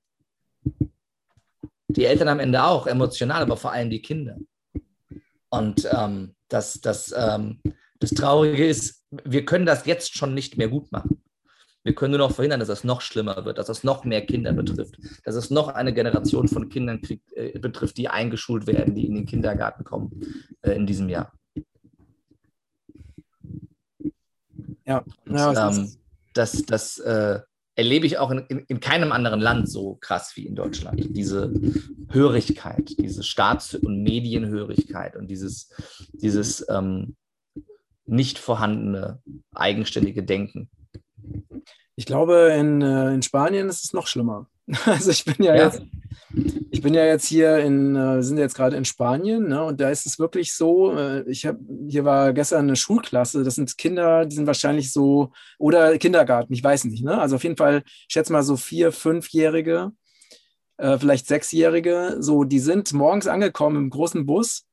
Die Eltern am Ende auch, emotional, aber vor allem die Kinder. Und ähm, das, das, ähm, das Traurige ist, wir können das jetzt schon nicht mehr gut machen. Wir können nur noch verhindern, dass es noch schlimmer wird, dass es noch mehr Kinder betrifft, dass es noch eine Generation von Kindern kriegt, äh, betrifft, die eingeschult werden, die in den Kindergarten kommen äh, in diesem Jahr. Ja, Und, ja ähm, das, das äh, erlebe ich auch in, in, in, keinem anderen Land so krass wie in Deutschland. Diese Hörigkeit, diese Staats- und Medienhörigkeit und dieses, dieses ähm, nicht vorhandene eigenständige Denken. Ich glaube, in, äh, in Spanien ist es noch schlimmer. Also ich bin ja, ja. jetzt ich bin ja jetzt hier in, äh, sind jetzt gerade in Spanien, ne, und da ist es wirklich so, äh, ich habe, hier war gestern eine Schulklasse, das sind Kinder, die sind wahrscheinlich so, oder Kindergarten, ich weiß nicht, ne? Also auf jeden Fall, ich schätze mal so vier, fünfjährige, äh, vielleicht sechsjährige, so, die sind morgens angekommen im großen Bus,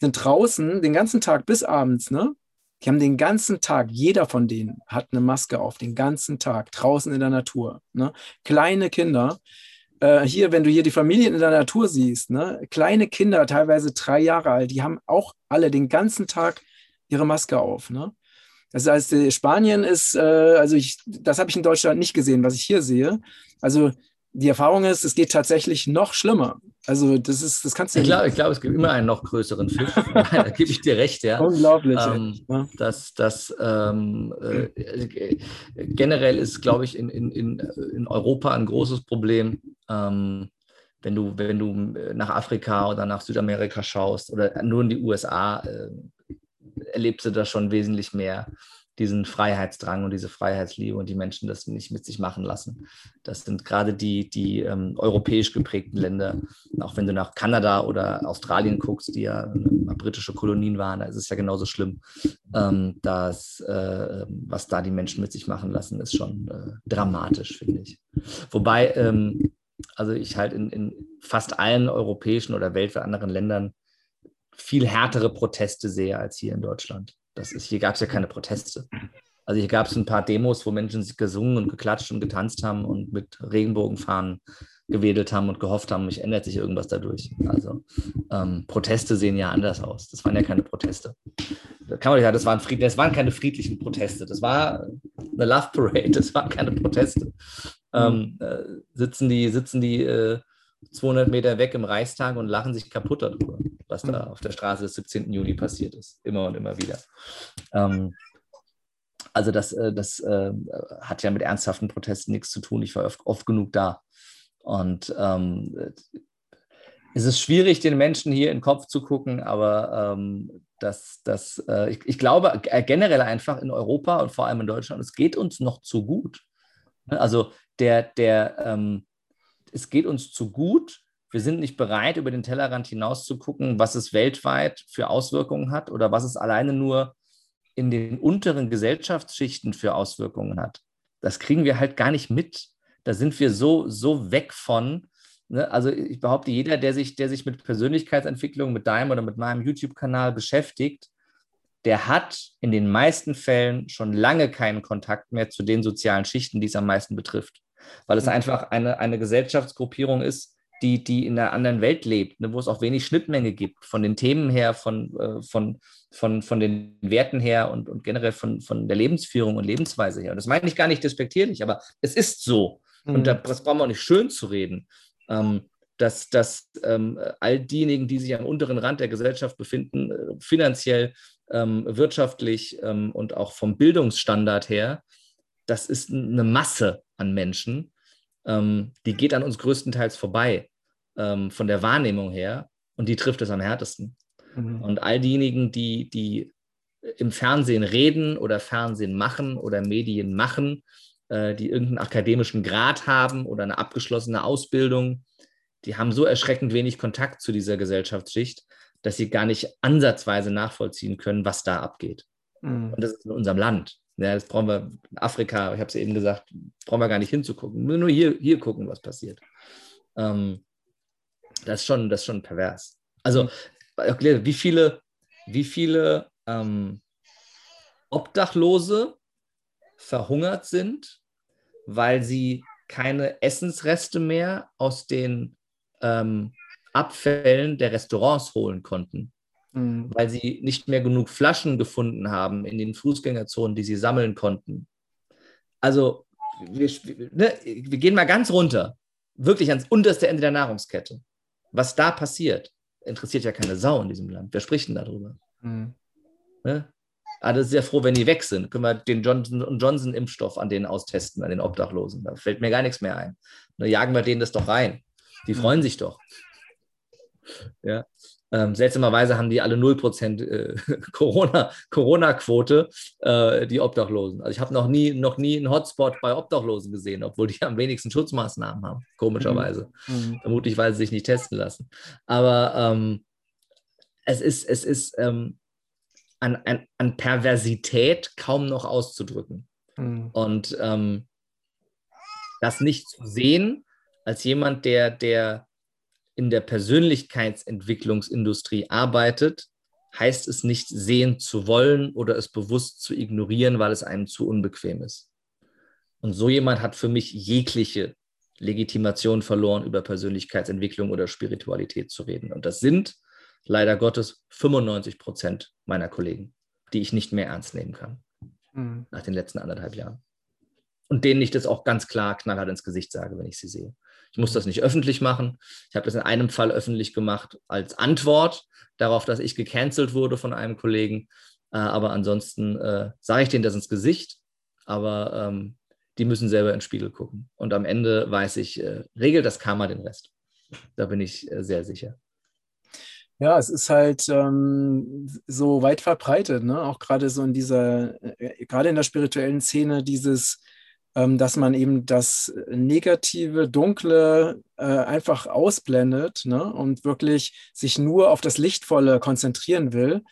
sind draußen den ganzen Tag bis abends, ne? Die haben den ganzen Tag, jeder von denen hat eine Maske auf, den ganzen Tag draußen in der Natur. Ne? Kleine Kinder, äh, hier, wenn du hier die Familien in der Natur siehst, ne? kleine Kinder, teilweise drei Jahre alt, die haben auch alle den ganzen Tag ihre Maske auf. Ne? Das heißt, äh, Spanien ist, äh, also ich, das habe ich in Deutschland nicht gesehen, was ich hier sehe. Also die Erfahrung ist, es geht tatsächlich noch schlimmer. Also das ist, das kannst du. Ich glaube, glaub, es gibt immer einen noch größeren Fisch. da gebe ich dir recht, ja. Unglaublich. Ähm, ja. Das, das ähm, äh, generell ist, glaube ich, in, in, in Europa ein großes Problem. Ähm, wenn du, wenn du nach Afrika oder nach Südamerika schaust oder nur in die USA, äh, erlebst du da schon wesentlich mehr diesen Freiheitsdrang und diese Freiheitsliebe und die Menschen das nicht mit sich machen lassen. Das sind gerade die, die ähm, europäisch geprägten Länder. Auch wenn du nach Kanada oder Australien guckst, die ja äh, britische Kolonien waren, da ist es ja genauso schlimm. Ähm, dass, äh, was da die Menschen mit sich machen lassen, ist schon äh, dramatisch, finde ich. Wobei, ähm, also ich halt in, in fast allen europäischen oder weltweit anderen Ländern viel härtere Proteste sehe als hier in Deutschland. Das ist, hier gab es ja keine Proteste. Also hier gab es ein paar Demos, wo Menschen gesungen und geklatscht und getanzt haben und mit Regenbogenfahnen gewedelt haben und gehofft haben, mich ändert sich irgendwas dadurch. Also ähm, Proteste sehen ja anders aus. Das waren ja keine Proteste. Da kann man ja, das waren, Fried das waren keine friedlichen Proteste. Das war eine Love Parade. Das waren keine Proteste. Ähm, äh, sitzen die, sitzen die äh, 200 Meter weg im Reichstag und lachen sich kaputt darüber, was da auf der Straße des 17. Juni passiert ist. Immer und immer wieder. Ähm, also das, äh, das äh, hat ja mit ernsthaften Protesten nichts zu tun. Ich war oft, oft genug da. Und ähm, es ist schwierig, den Menschen hier in den Kopf zu gucken, aber ähm, das, das, äh, ich, ich, glaube äh, generell einfach in Europa und vor allem in Deutschland, es geht uns noch zu gut. Also der, der, ähm, es geht uns zu gut. Wir sind nicht bereit, über den Tellerrand hinaus zu gucken, was es weltweit für Auswirkungen hat oder was es alleine nur in den unteren Gesellschaftsschichten für Auswirkungen hat. Das kriegen wir halt gar nicht mit. Da sind wir so, so weg von. Ne? Also ich behaupte, jeder, der sich, der sich mit Persönlichkeitsentwicklung, mit deinem oder mit meinem YouTube-Kanal beschäftigt, der hat in den meisten Fällen schon lange keinen Kontakt mehr zu den sozialen Schichten, die es am meisten betrifft weil es mhm. einfach eine, eine Gesellschaftsgruppierung ist, die, die in einer anderen Welt lebt, ne, wo es auch wenig Schnittmenge gibt, von den Themen her, von, äh, von, von, von den Werten her und, und generell von, von der Lebensführung und Lebensweise her. Und das meine ich gar nicht despektierlich, aber es ist so. Mhm. Und das brauchen wir auch nicht schön zu reden. Ähm, dass, dass ähm, all diejenigen, die sich am unteren Rand der Gesellschaft befinden, äh, finanziell, ähm, wirtschaftlich ähm, und auch vom Bildungsstandard her, das ist eine Masse an Menschen, ähm, die geht an uns größtenteils vorbei ähm, von der Wahrnehmung her und die trifft es am härtesten. Mhm. Und all diejenigen, die, die im Fernsehen reden oder Fernsehen machen oder Medien machen, äh, die irgendeinen akademischen Grad haben oder eine abgeschlossene Ausbildung, die haben so erschreckend wenig Kontakt zu dieser Gesellschaftsschicht, dass sie gar nicht ansatzweise nachvollziehen können, was da abgeht. Mhm. Und das ist in unserem Land. Ja, das brauchen wir Afrika, ich habe es eben gesagt, brauchen wir gar nicht hinzugucken. Nur hier, hier gucken, was passiert. Ähm, das, ist schon, das ist schon pervers. Also, mhm. wie viele, wie viele ähm, Obdachlose verhungert sind, weil sie keine Essensreste mehr aus den ähm, Abfällen der Restaurants holen konnten mhm. weil sie nicht mehr genug Flaschen gefunden haben in den Fußgängerzonen, die sie sammeln konnten. Also wir, ne, wir gehen mal ganz runter, wirklich ans unterste Ende der Nahrungskette. Was da passiert, interessiert ja keine Sau in diesem Land. Wer spricht denn darüber? Mhm. Ne? Alle ah, sehr froh, wenn die weg sind. Können wir den Johnson Johnson Impfstoff an denen austesten, an den Obdachlosen. Da fällt mir gar nichts mehr ein. Da jagen wir denen das doch rein. Die freuen sich doch. Ja. Ähm, seltsamerweise haben die alle 0% äh, Corona-Quote, äh, die Obdachlosen. Also ich habe noch nie, noch nie einen Hotspot bei Obdachlosen gesehen, obwohl die am wenigsten Schutzmaßnahmen haben, komischerweise. Mhm. mhm. Vermutlich, weil sie sich nicht testen lassen. Aber ähm, es ist, es ist ähm, an, an, an, Perversität kaum noch auszudrücken. Mhm. Und ähm, das nicht zu sehen als jemand, der, der in der Persönlichkeitsentwicklungsindustrie arbeitet, heißt es nicht sehen zu wollen oder es bewusst zu ignorieren, weil es einem zu unbequem ist. Und so jemand hat für mich jegliche Legitimation verloren, über Persönlichkeitsentwicklung oder Spiritualität zu reden. Und das sind leider Gottes 95 Prozent meiner Kollegen, die ich nicht mehr ernst nehmen kann mhm. nach den letzten anderthalb Jahren. Und denen ich das auch ganz klar knallhart ins Gesicht sage, wenn ich sie sehe. Ich muss das nicht öffentlich machen. Ich habe das in einem Fall öffentlich gemacht als Antwort darauf, dass ich gecancelt wurde von einem Kollegen. Äh, aber ansonsten äh, sage ich denen das ins Gesicht. Aber ähm, die müssen selber ins Spiegel gucken. Und am Ende weiß ich, äh, regelt das Karma den Rest. Da bin ich äh, sehr sicher. Ja, es ist halt ähm, so weit verbreitet, ne? auch gerade so in dieser, äh, gerade in der spirituellen Szene, dieses dass man eben das Negative, Dunkle äh, einfach ausblendet ne? und wirklich sich nur auf das Lichtvolle konzentrieren will.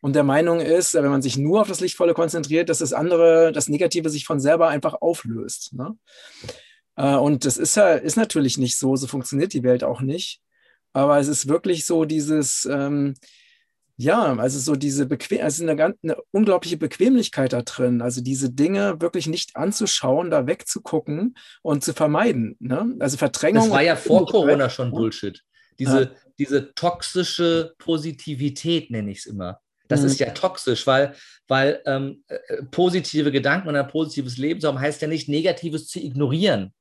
Und der Meinung ist, wenn man sich nur auf das Lichtvolle konzentriert, dass das andere, das Negative sich von selber einfach auflöst. Ne? Äh, und das ist, ist natürlich nicht so, so funktioniert die Welt auch nicht. Aber es ist wirklich so dieses, ähm, ja, also so diese Bequem, also eine, ganz, eine unglaubliche Bequemlichkeit da drin. Also diese Dinge wirklich nicht anzuschauen, da wegzugucken und zu vermeiden. Ne? Also Verdrängung. Das war ja vor Corona schon Bullshit. Diese, ja. diese toxische Positivität nenne ich es immer. Das mhm. ist ja toxisch, weil, weil ähm, äh, positive Gedanken und ein positives Leben zu haben, heißt ja nicht, Negatives zu ignorieren.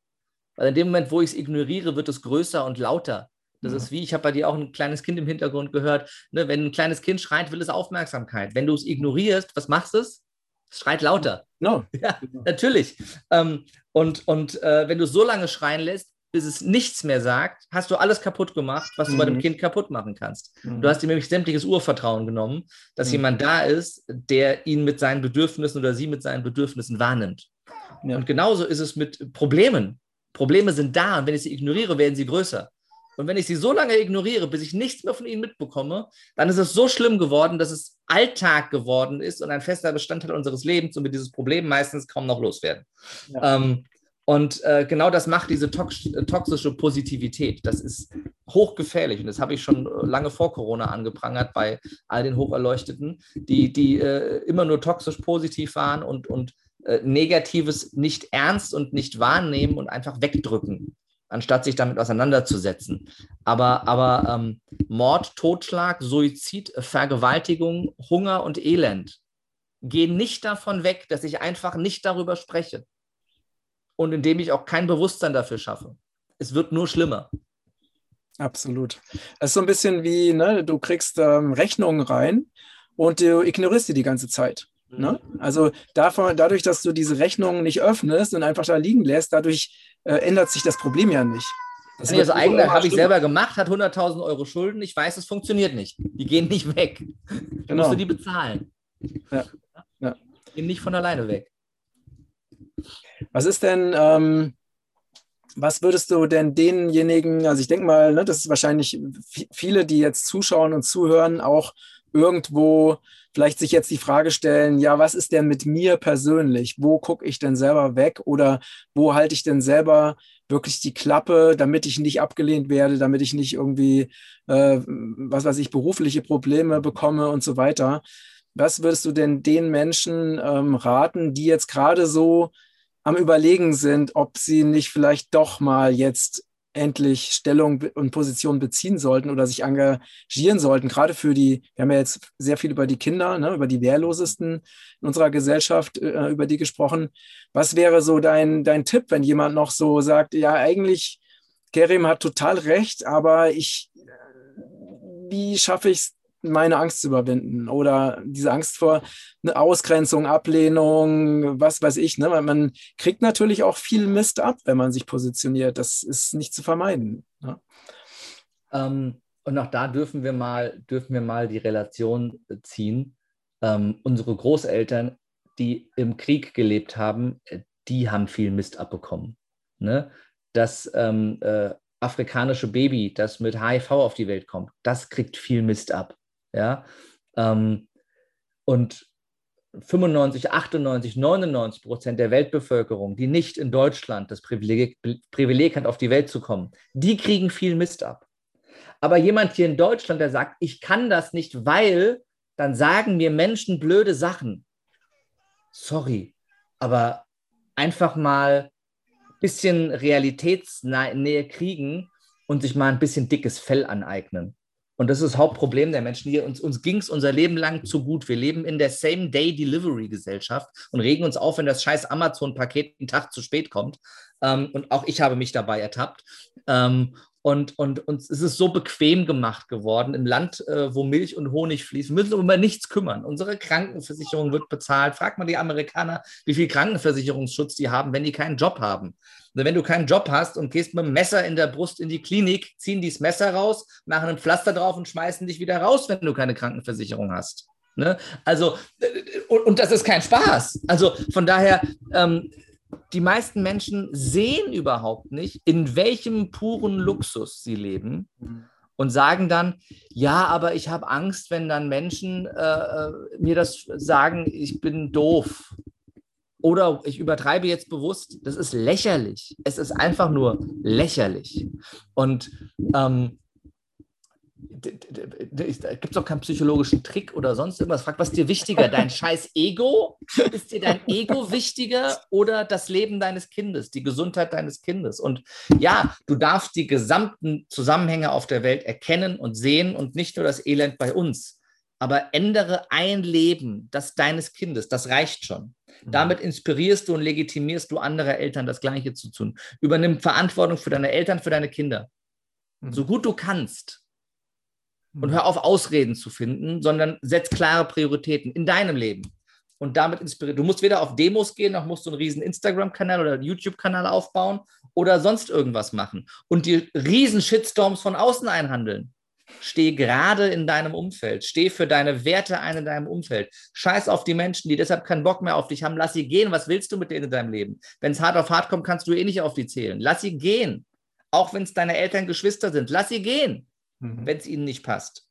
Weil in dem Moment, wo ich es ignoriere, wird es größer und lauter. Das ja. ist wie, ich habe bei dir auch ein kleines Kind im Hintergrund gehört. Ne, wenn ein kleines Kind schreit, will es Aufmerksamkeit. Wenn du es ignorierst, was machst es? Es schreit lauter. No. Ja, natürlich. Ähm, und und äh, wenn du so lange schreien lässt, bis es nichts mehr sagt, hast du alles kaputt gemacht, was du bei dem mhm. Kind kaputt machen kannst. Mhm. Du hast ihm nämlich sämtliches Urvertrauen genommen, dass mhm. jemand da ist, der ihn mit seinen Bedürfnissen oder sie mit seinen Bedürfnissen wahrnimmt. Ja. Und genauso ist es mit Problemen. Probleme sind da und wenn ich sie ignoriere, werden sie größer. Und wenn ich sie so lange ignoriere, bis ich nichts mehr von ihnen mitbekomme, dann ist es so schlimm geworden, dass es Alltag geworden ist und ein fester Bestandteil unseres Lebens und wir dieses Problem meistens kaum noch loswerden. Ja. Ähm, und äh, genau das macht diese tox toxische Positivität. Das ist hochgefährlich und das habe ich schon lange vor Corona angeprangert bei all den Hocherleuchteten, die, die äh, immer nur toxisch positiv waren und, und äh, Negatives nicht ernst und nicht wahrnehmen und einfach wegdrücken anstatt sich damit auseinanderzusetzen. Aber, aber ähm, Mord, Totschlag, Suizid, Vergewaltigung, Hunger und Elend gehen nicht davon weg, dass ich einfach nicht darüber spreche. Und indem ich auch kein Bewusstsein dafür schaffe. Es wird nur schlimmer. Absolut. Das ist so ein bisschen wie, ne, du kriegst ähm, Rechnungen rein und du ignorierst die die ganze Zeit. Ne? Mhm. Also davon, dadurch, dass du diese Rechnungen nicht öffnest und einfach da liegen lässt, dadurch äh, ändert sich das Problem ja nicht. Das nee, also eigene habe ich selber gemacht, hat 100.000 Euro Schulden. Ich weiß, es funktioniert nicht. Die gehen nicht weg. Du genau. musst du die bezahlen. Ja. ja. Die gehen nicht von alleine weg. Was ist denn, ähm, was würdest du denn denjenigen, also ich denke mal, ne, das ist wahrscheinlich viele, die jetzt zuschauen und zuhören, auch irgendwo vielleicht sich jetzt die Frage stellen, ja, was ist denn mit mir persönlich? Wo gucke ich denn selber weg oder wo halte ich denn selber wirklich die Klappe, damit ich nicht abgelehnt werde, damit ich nicht irgendwie, äh, was weiß ich, berufliche Probleme bekomme und so weiter. Was würdest du denn den Menschen ähm, raten, die jetzt gerade so am Überlegen sind, ob sie nicht vielleicht doch mal jetzt endlich Stellung und Position beziehen sollten oder sich engagieren sollten, gerade für die, wir haben ja jetzt sehr viel über die Kinder, ne, über die Wehrlosesten in unserer Gesellschaft, äh, über die gesprochen. Was wäre so dein, dein Tipp, wenn jemand noch so sagt, ja, eigentlich, Kerim hat total recht, aber ich, äh, wie schaffe ich es, meine Angst zu überwinden oder diese Angst vor einer Ausgrenzung, Ablehnung, was weiß ich. Ne? Man kriegt natürlich auch viel Mist ab, wenn man sich positioniert. Das ist nicht zu vermeiden. Ne? Ähm, und auch da dürfen wir mal, dürfen wir mal die Relation ziehen. Ähm, unsere Großeltern, die im Krieg gelebt haben, äh, die haben viel Mist abbekommen. Ne? Das ähm, äh, afrikanische Baby, das mit HIV auf die Welt kommt, das kriegt viel Mist ab. Ja? Ähm, und 95, 98, 99 Prozent der Weltbevölkerung, die nicht in Deutschland das Privileg, Privileg hat, auf die Welt zu kommen, die kriegen viel Mist ab. Aber jemand hier in Deutschland, der sagt, ich kann das nicht, weil, dann sagen mir Menschen blöde Sachen. Sorry, aber einfach mal ein bisschen Realitätsnähe kriegen und sich mal ein bisschen dickes Fell aneignen. Und das ist das Hauptproblem der Menschen hier. Uns, uns ging es unser Leben lang zu gut. Wir leben in der Same-Day-Delivery-Gesellschaft und regen uns auf, wenn das scheiß Amazon-Paket einen Tag zu spät kommt. Ähm, und auch ich habe mich dabei ertappt. Ähm, und, und ist es so bequem gemacht geworden im Land, äh, wo Milch und Honig fließen. Wir müssen uns um nichts kümmern. Unsere Krankenversicherung wird bezahlt. Frag mal die Amerikaner, wie viel Krankenversicherungsschutz die haben, wenn die keinen Job haben. Also wenn du keinen Job hast und gehst mit dem Messer in der Brust in die Klinik, ziehen die das Messer raus, machen ein Pflaster drauf und schmeißen dich wieder raus, wenn du keine Krankenversicherung hast. Ne? Also, äh, und, und, das ist kein Spaß. Also von daher, ähm, die meisten Menschen sehen überhaupt nicht, in welchem puren Luxus sie leben und sagen dann, ja, aber ich habe Angst, wenn dann Menschen äh, äh, mir das sagen, ich bin doof. Oder ich übertreibe jetzt bewusst, das ist lächerlich. Es ist einfach nur lächerlich. Und ähm, gibt es auch keinen psychologischen Trick oder sonst irgendwas. Frag, was ist dir wichtiger, dein scheiß Ego? Ist dir dein Ego wichtiger oder das Leben deines Kindes, die Gesundheit deines Kindes? Und ja, du darfst die gesamten Zusammenhänge auf der Welt erkennen und sehen und nicht nur das Elend bei uns. Aber ändere ein Leben, das deines Kindes, das reicht schon. Mhm. Damit inspirierst du und legitimierst du andere Eltern, das Gleiche zu tun. Übernimm Verantwortung für deine Eltern, für deine Kinder. So gut du kannst und hör auf, Ausreden zu finden, sondern setz klare Prioritäten in deinem Leben. Und damit inspiriert. Du musst weder auf Demos gehen, noch musst du einen riesen Instagram-Kanal oder YouTube-Kanal aufbauen oder sonst irgendwas machen. Und die riesen Shitstorms von außen einhandeln. Steh gerade in deinem Umfeld. Steh für deine Werte ein in deinem Umfeld. Scheiß auf die Menschen, die deshalb keinen Bock mehr auf dich haben. Lass sie gehen. Was willst du mit denen in deinem Leben? Wenn es hart auf hart kommt, kannst du eh nicht auf die zählen. Lass sie gehen. Auch wenn es deine Eltern, Geschwister sind. Lass sie gehen mhm. wenn es ihnen nicht passt.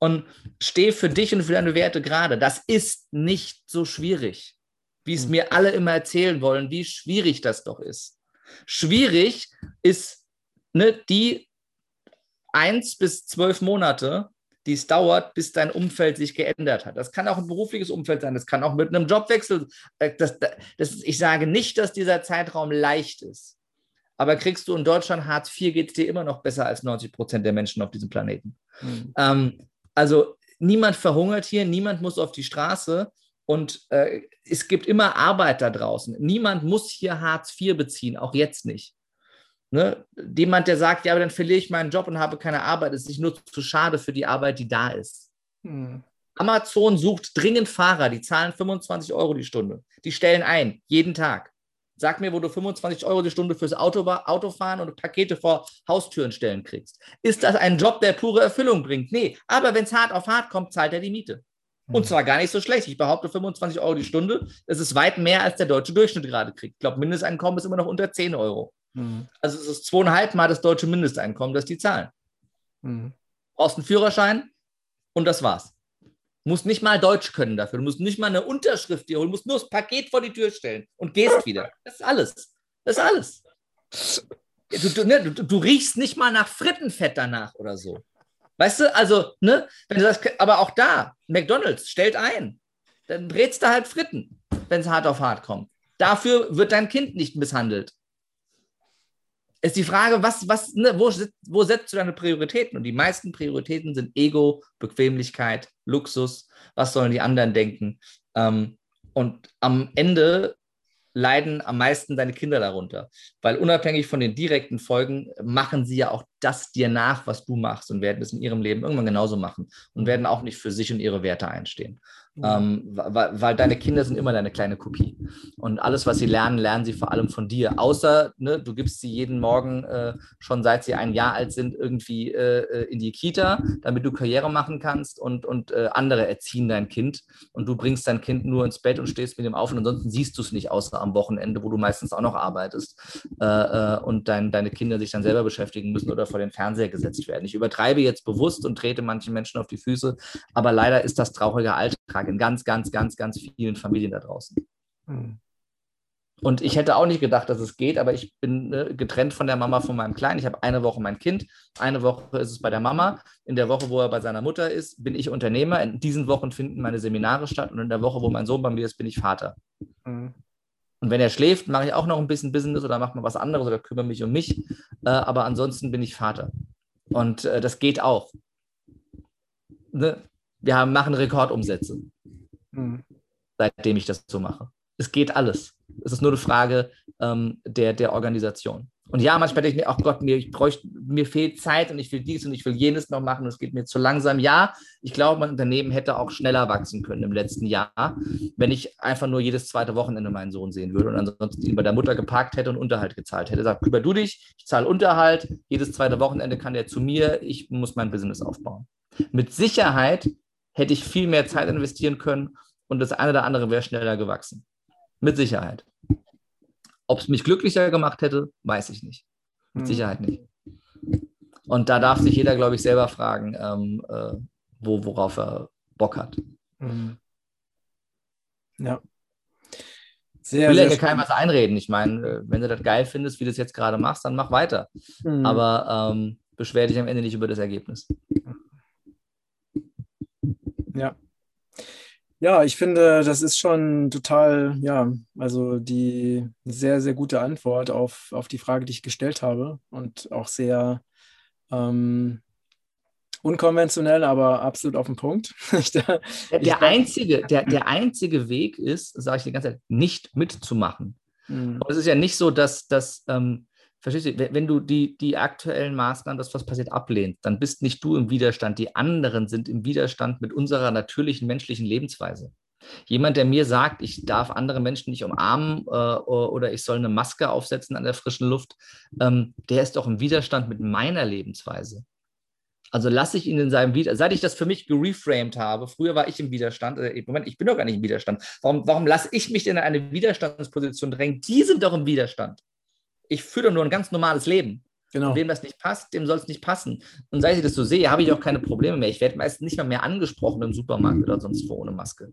Und steh für dich und für deine Werte gerade. Das ist nicht so schwierig, wie es mhm. mir alle immer erzählen wollen, wie schwierig das doch ist. Schwierig ist ne, die eins bis zwölf Monate, die es dauert, bis dein Umfeld sich geändert hat. Das kann auch ein berufliches Umfeld sein, das kann auch mit einem Jobwechsel. Äh, das, das, ich sage nicht, dass dieser Zeitraum leicht ist. Aber kriegst du in Deutschland Hartz IV, geht es dir immer noch besser als 90 Prozent der Menschen auf diesem Planeten. Mhm. Ähm, also niemand verhungert hier, niemand muss auf die Straße und äh, es gibt immer Arbeit da draußen. Niemand muss hier Hartz IV beziehen, auch jetzt nicht. Ne? Jemand, der sagt, ja, aber dann verliere ich meinen Job und habe keine Arbeit, ist sich nur zu schade für die Arbeit, die da ist. Mhm. Amazon sucht dringend Fahrer, die zahlen 25 Euro die Stunde. Die stellen ein, jeden Tag. Sag mir, wo du 25 Euro die Stunde fürs Auto, Autofahren und Pakete vor Haustüren stellen kriegst. Ist das ein Job, der pure Erfüllung bringt? Nee, aber wenn es hart auf hart kommt, zahlt er die Miete. Und zwar gar nicht so schlecht. Ich behaupte 25 Euro die Stunde. Das ist weit mehr, als der deutsche Durchschnitt gerade kriegt. Ich glaube, Mindesteinkommen ist immer noch unter 10 Euro. Mhm. Also es ist zweieinhalb Mal das deutsche Mindesteinkommen, das die zahlen. Mhm. Brauchst einen Führerschein und das war's. Du musst nicht mal Deutsch können dafür. Du musst nicht mal eine Unterschrift dir holen. Du musst nur das Paket vor die Tür stellen und gehst wieder. Das ist alles. Das ist alles. Du, du, ne, du, du riechst nicht mal nach Frittenfett danach oder so. Weißt du, also, ne, wenn du das, aber auch da, McDonalds stellt ein. Dann brätst du halt Fritten, wenn es hart auf hart kommt. Dafür wird dein Kind nicht misshandelt ist die Frage, was, was, ne, wo, wo setzt du deine Prioritäten? Und die meisten Prioritäten sind Ego, Bequemlichkeit, Luxus, was sollen die anderen denken? Ähm, und am Ende leiden am meisten deine Kinder darunter, weil unabhängig von den direkten Folgen machen sie ja auch das dir nach, was du machst und werden es in ihrem Leben irgendwann genauso machen und werden auch nicht für sich und ihre Werte einstehen. Ähm, weil, weil, deine Kinder sind immer deine kleine Kopie. Und alles, was sie lernen, lernen sie vor allem von dir. Außer, ne, du gibst sie jeden Morgen, äh, schon seit sie ein Jahr alt sind, irgendwie äh, äh, in die Kita, damit du Karriere machen kannst und, und äh, andere erziehen dein Kind. Und du bringst dein Kind nur ins Bett und stehst mit ihm auf und ansonsten siehst du es nicht, außer am Wochenende, wo du meistens auch noch arbeitest äh, äh, und dein, deine Kinder sich dann selber beschäftigen müssen oder vor den Fernseher gesetzt werden. Ich übertreibe jetzt bewusst und trete manchen Menschen auf die Füße, aber leider ist das trauriger Alltag in ganz, ganz, ganz, ganz vielen Familien da draußen. Mhm. Und ich hätte auch nicht gedacht, dass es geht, aber ich bin ne, getrennt von der Mama von meinem Kleinen. Ich habe eine Woche mein Kind, eine Woche ist es bei der Mama. In der Woche, wo er bei seiner Mutter ist, bin ich Unternehmer. In diesen Wochen finden meine Seminare statt und in der Woche, wo mein Sohn bei mir ist, bin ich Vater. Mhm. Und wenn er schläft, mache ich auch noch ein bisschen Business oder mache mal was anderes oder kümmere mich um mich. Äh, aber ansonsten bin ich Vater. Und äh, das geht auch. Ne? Wir haben, machen Rekordumsätze mhm. seitdem ich das so mache. Es geht alles. Es ist nur eine Frage ähm, der, der Organisation. Und ja, manchmal denke ich mir, ach Gott, mir, ich bräuchte, mir fehlt Zeit und ich will dies und ich will jenes noch machen und es geht mir zu langsam. Ja, ich glaube, mein Unternehmen hätte auch schneller wachsen können im letzten Jahr, wenn ich einfach nur jedes zweite Wochenende meinen Sohn sehen würde und ansonsten ihn bei der Mutter geparkt hätte und Unterhalt gezahlt hätte. Sagt, kümmere du dich, ich zahle Unterhalt, jedes zweite Wochenende kann der zu mir, ich muss mein Business aufbauen. Mit Sicherheit hätte ich viel mehr Zeit investieren können und das eine oder andere wäre schneller gewachsen. Mit Sicherheit. Ob es mich glücklicher gemacht hätte, weiß ich nicht. Mit hm. Sicherheit nicht. Und da darf sich jeder, glaube ich, selber fragen, ähm, äh, wo, worauf er Bock hat. Mhm. Ja. Sehr, ich will ja keinem was einreden. Ich meine, äh, wenn du das geil findest, wie du es jetzt gerade machst, dann mach weiter. Mhm. Aber ähm, beschwer dich am Ende nicht über das Ergebnis. Ja. Ja, ich finde, das ist schon total, ja, also die sehr, sehr gute Antwort auf, auf die Frage, die ich gestellt habe und auch sehr ähm, unkonventionell, aber absolut auf den Punkt. der, der einzige, der, der einzige Weg ist, sage ich die ganze Zeit, nicht mitzumachen. Mhm. Und es ist ja nicht so, dass, dass ähm, Verstehst du, wenn du die, die aktuellen Maßnahmen, das was passiert, ablehnst, dann bist nicht du im Widerstand. Die anderen sind im Widerstand mit unserer natürlichen menschlichen Lebensweise. Jemand, der mir sagt, ich darf andere Menschen nicht umarmen äh, oder ich soll eine Maske aufsetzen an der frischen Luft, ähm, der ist doch im Widerstand mit meiner Lebensweise. Also lasse ich ihn in seinem Widerstand. Seit ich das für mich gereframed habe, früher war ich im Widerstand, äh, Moment, ich bin doch gar nicht im Widerstand. Warum, warum lasse ich mich denn in eine Widerstandsposition drängen? Die sind doch im Widerstand ich führe nur ein ganz normales Leben. Genau. Und wem das nicht passt, dem soll es nicht passen. Und seit ich das so sehe, habe ich auch keine Probleme mehr. Ich werde meistens nicht mal mehr angesprochen im Supermarkt oder sonst wo ohne Maske.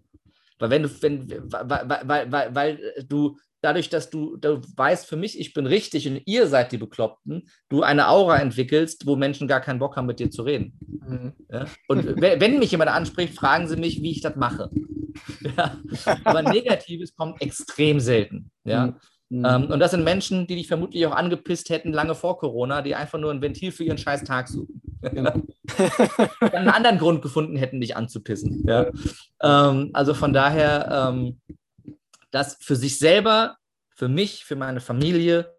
Weil wenn du, wenn, weil, weil, weil, weil du dadurch, dass du, du weißt für mich, ich bin richtig und ihr seid die Bekloppten, du eine Aura entwickelst, wo Menschen gar keinen Bock haben, mit dir zu reden. Mhm. Ja? Und wenn mich jemand anspricht, fragen sie mich, wie ich das mache. Ja? Aber Negatives kommt extrem selten. Ja? Mhm. Mhm. Ähm, und das sind Menschen, die dich vermutlich auch angepisst hätten lange vor Corona, die einfach nur ein Ventil für ihren scheiß Tag suchen. Genau. einen anderen Grund gefunden hätten, dich anzupissen. Ja? Ähm, also von daher, ähm, das für sich selber, für mich, für meine Familie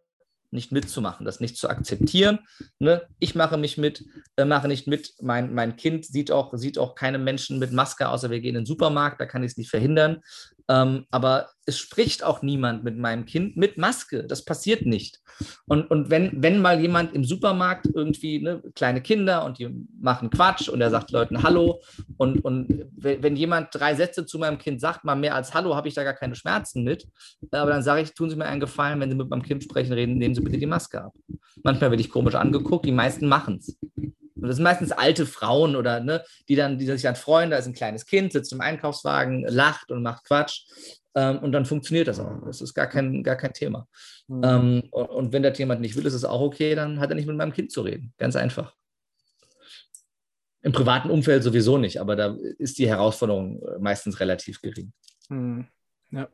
nicht mitzumachen, das nicht zu akzeptieren. Ne? Ich mache mich mit, äh, mache nicht mit. Mein, mein Kind sieht auch, sieht auch keine Menschen mit Maske, außer wir gehen in den Supermarkt, da kann ich es nicht verhindern. Ähm, aber es spricht auch niemand mit meinem Kind mit Maske. Das passiert nicht. Und, und wenn, wenn mal jemand im Supermarkt irgendwie ne, kleine Kinder und die machen Quatsch und er sagt Leuten Hallo und, und wenn jemand drei Sätze zu meinem Kind sagt, mal mehr als Hallo, habe ich da gar keine Schmerzen mit. Aber dann sage ich, tun Sie mir einen Gefallen, wenn Sie mit meinem Kind sprechen, reden, nehmen Sie bitte die Maske ab. Manchmal werde ich komisch angeguckt, die meisten machen es. Und das sind meistens alte Frauen oder ne, die dann, die sich dann freuen, da ist ein kleines Kind, sitzt im Einkaufswagen, lacht und macht Quatsch. Ähm, und dann funktioniert das auch. Das ist gar kein, gar kein Thema. Mhm. Ähm, und, und, wenn das jemand nicht will, ist es auch okay, dann hat er nicht mit meinem Kind zu reden. Ganz einfach. Im privaten Umfeld sowieso nicht, aber da ist die Herausforderung äh, meistens relativ gering. Mhm. Ja.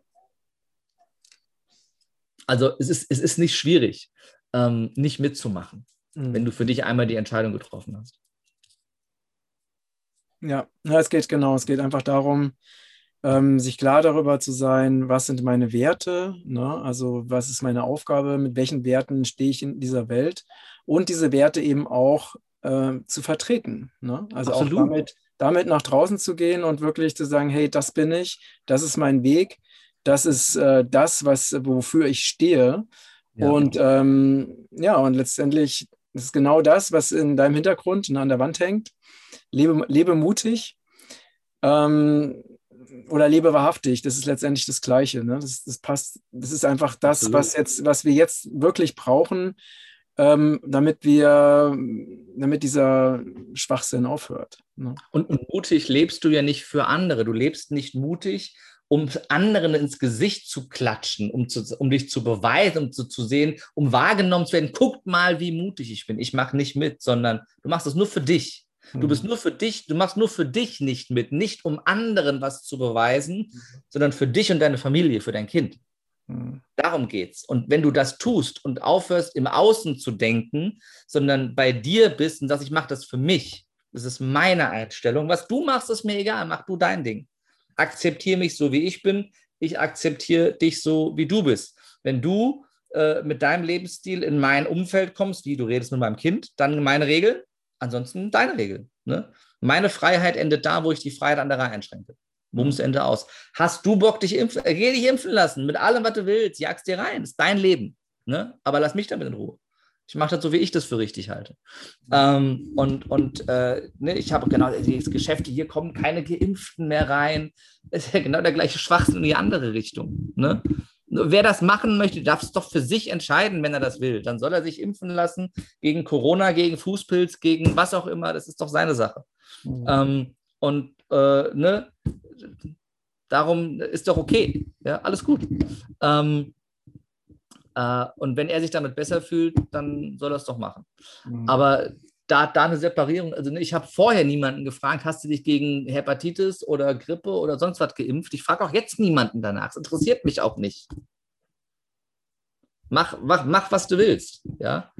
Also es ist, es ist nicht schwierig, ähm, nicht mitzumachen mhm. wenn du für dich einmal die Entscheidung getroffen hast. Ja, es geht genau, es geht einfach darum, ähm, sich klar darüber zu sein, was sind meine Werte, ne? also was ist meine Aufgabe, mit welchen Werten stehe ich in dieser Welt und diese Werte eben auch äh, zu vertreten. Ne? Also Absolut. auch damit, damit nach draußen zu gehen und wirklich zu sagen, hey, das bin ich, das ist mein Weg, das ist äh, das, was, wofür ich stehe. Ja. Und ähm, ja, und letztendlich ist es genau das, was in deinem Hintergrund an der Wand hängt. Lebe, lebe mutig. Ähm, oder lebe wahrhaftig, das ist letztendlich das Gleiche. Ne? Das, das passt, das ist einfach das, was jetzt, was wir jetzt wirklich brauchen, ähm, damit wir, damit dieser Schwachsinn aufhört. Ne? Und, und mutig lebst du ja nicht für andere. Du lebst nicht mutig, um anderen ins Gesicht zu klatschen, um, zu, um dich zu beweisen, um zu, zu sehen, um wahrgenommen zu werden. Guckt mal, wie mutig ich bin. Ich mache nicht mit, sondern du machst es nur für dich. Du bist mhm. nur für dich, du machst nur für dich nicht mit, nicht um anderen was zu beweisen, sondern für dich und deine Familie, für dein Kind. Mhm. Darum geht's. Und wenn du das tust und aufhörst, im Außen zu denken, sondern bei dir bist und sagst, ich mache das für mich, das ist meine Einstellung. Was du machst, ist mir egal, mach du dein Ding. Akzeptiere mich so, wie ich bin. Ich akzeptiere dich so, wie du bist. Wenn du äh, mit deinem Lebensstil in mein Umfeld kommst, wie du redest mit meinem Kind, dann meine Regel, Ansonsten deine Regel. Ne? Meine Freiheit endet da, wo ich die Freiheit anderer einschränke. Bums. Ende aus. Hast du Bock, dich impfen? Äh, geh dich impfen lassen, mit allem, was du willst. Jagst dir rein. ist dein Leben. Ne? Aber lass mich damit in Ruhe. Ich mache das so, wie ich das für richtig halte. Ähm, und und äh, ne, ich habe genau diese Geschäfte, hier kommen keine Geimpften mehr rein. Das ist ja genau der gleiche Schwachsinn in die andere Richtung. Ne? Wer das machen möchte, darf es doch für sich entscheiden, wenn er das will. Dann soll er sich impfen lassen gegen Corona, gegen Fußpilz, gegen was auch immer. Das ist doch seine Sache. Mhm. Ähm, und äh, ne, darum ist doch okay. Ja, alles gut. Ähm, äh, und wenn er sich damit besser fühlt, dann soll er es doch machen. Mhm. Aber da, da eine Separierung, also ne, ich habe vorher niemanden gefragt, hast du dich gegen Hepatitis oder Grippe oder sonst was geimpft? Ich frage auch jetzt niemanden danach. Es interessiert mich auch nicht. Mach, mach, mach was du willst. Ja?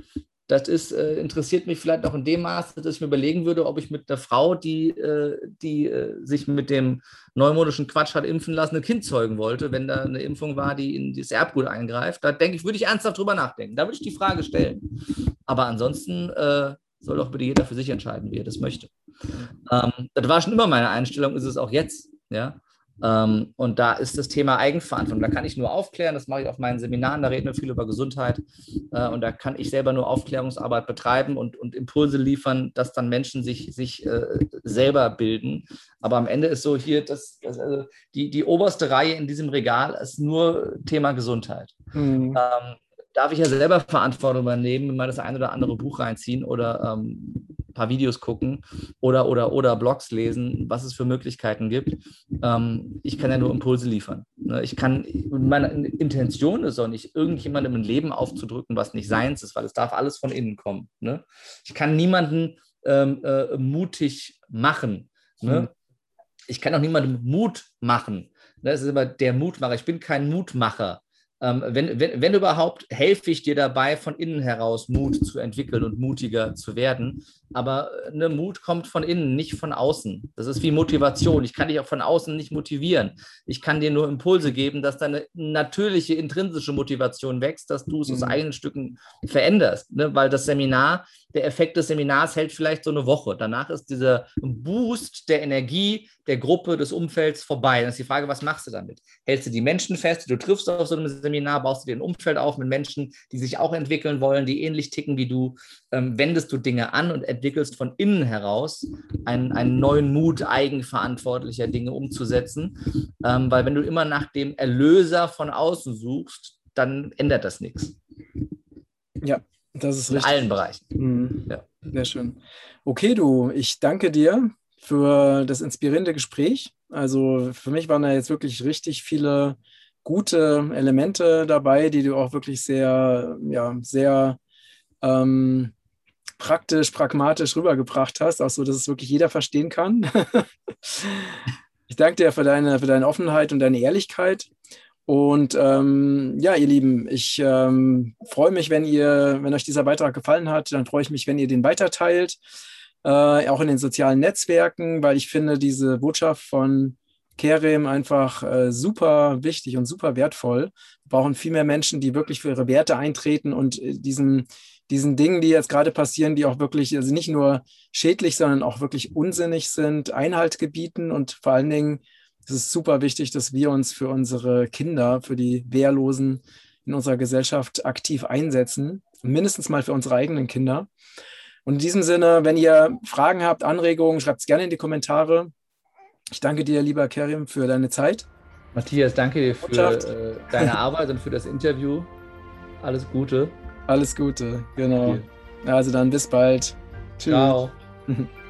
Das ist, äh, interessiert mich vielleicht auch in dem Maße, dass ich mir überlegen würde, ob ich mit einer Frau, die, äh, die äh, sich mit dem neumodischen Quatsch hat impfen lassen, ein Kind zeugen wollte, wenn da eine Impfung war, die in das Erbgut eingreift. Da denke ich, würde ich ernsthaft drüber nachdenken. Da würde ich die Frage stellen. Aber ansonsten äh, soll doch bitte jeder für sich entscheiden, wie er das möchte. Ähm, das war schon immer meine Einstellung, ist es auch jetzt. Ja? Ähm, und da ist das Thema Eigenverantwortung. Da kann ich nur aufklären, das mache ich auf meinen Seminaren, da reden wir viel über Gesundheit. Äh, und da kann ich selber nur Aufklärungsarbeit betreiben und, und Impulse liefern, dass dann Menschen sich, sich äh, selber bilden. Aber am Ende ist so hier, das, das also die, die oberste Reihe in diesem Regal ist nur Thema Gesundheit. Mhm. Ähm, darf ich ja selber Verantwortung übernehmen, mal das ein oder andere Buch reinziehen oder ähm, ein paar Videos gucken oder, oder, oder Blogs lesen, was es für Möglichkeiten gibt. Ähm, ich kann ja nur Impulse liefern. Ne? Ich kann, meine Intention ist auch nicht, irgendjemandem ein Leben aufzudrücken, was nicht seins ist, weil es darf alles von innen kommen. Ne? Ich kann niemanden ähm, äh, mutig machen. Ne? Mhm. Ich kann auch niemandem Mut machen. Das ist immer der Mutmacher. Ich bin kein Mutmacher. Ähm, wenn, wenn, wenn überhaupt, helfe ich dir dabei, von innen heraus Mut zu entwickeln und mutiger zu werden. Aber ne, Mut kommt von innen, nicht von außen. Das ist wie Motivation. Ich kann dich auch von außen nicht motivieren. Ich kann dir nur Impulse geben, dass deine natürliche intrinsische Motivation wächst, dass du es mhm. aus eigenen Stücken veränderst. Ne? Weil das Seminar, der Effekt des Seminars hält vielleicht so eine Woche. Danach ist dieser Boost der Energie der Gruppe, des Umfelds vorbei. Dann ist die Frage, was machst du damit? Hältst du die Menschen fest, die du triffst auf so einem Seminar, baust du dir ein Umfeld auf mit Menschen, die sich auch entwickeln wollen, die ähnlich ticken wie du, ähm, wendest du Dinge an und entwickelst von innen heraus einen, einen neuen Mut, eigenverantwortlicher Dinge umzusetzen. Ähm, weil wenn du immer nach dem Erlöser von außen suchst, dann ändert das nichts. Ja, das ist In richtig. In allen Bereichen. Mhm. Ja. Sehr schön. Okay, du, ich danke dir für das inspirierende Gespräch. Also für mich waren da jetzt wirklich richtig viele gute Elemente dabei, die du auch wirklich sehr, ja, sehr ähm, praktisch, pragmatisch rübergebracht hast, auch so, dass es wirklich jeder verstehen kann. ich danke dir für deine, für deine Offenheit und deine Ehrlichkeit. Und ähm, ja, ihr Lieben, ich ähm, freue mich, wenn ihr, wenn euch dieser Beitrag gefallen hat, dann freue ich mich, wenn ihr den weiterteilt, äh, auch in den sozialen Netzwerken, weil ich finde diese Botschaft von Kerem einfach äh, super wichtig und super wertvoll. Wir brauchen viel mehr Menschen, die wirklich für ihre Werte eintreten und äh, diesen, diesen Dingen, die jetzt gerade passieren, die auch wirklich, also nicht nur schädlich, sondern auch wirklich unsinnig sind, Einhalt gebieten. Und vor allen Dingen ist es super wichtig, dass wir uns für unsere Kinder, für die Wehrlosen in unserer Gesellschaft aktiv einsetzen. Mindestens mal für unsere eigenen Kinder. Und in diesem Sinne, wenn ihr Fragen habt, Anregungen, schreibt es gerne in die Kommentare. Ich danke dir, lieber Kerim, für deine Zeit. Matthias, danke dir für äh, deine Arbeit und für das Interview. Alles Gute. Alles Gute, genau. Also dann bis bald. Tschüss. Ciao.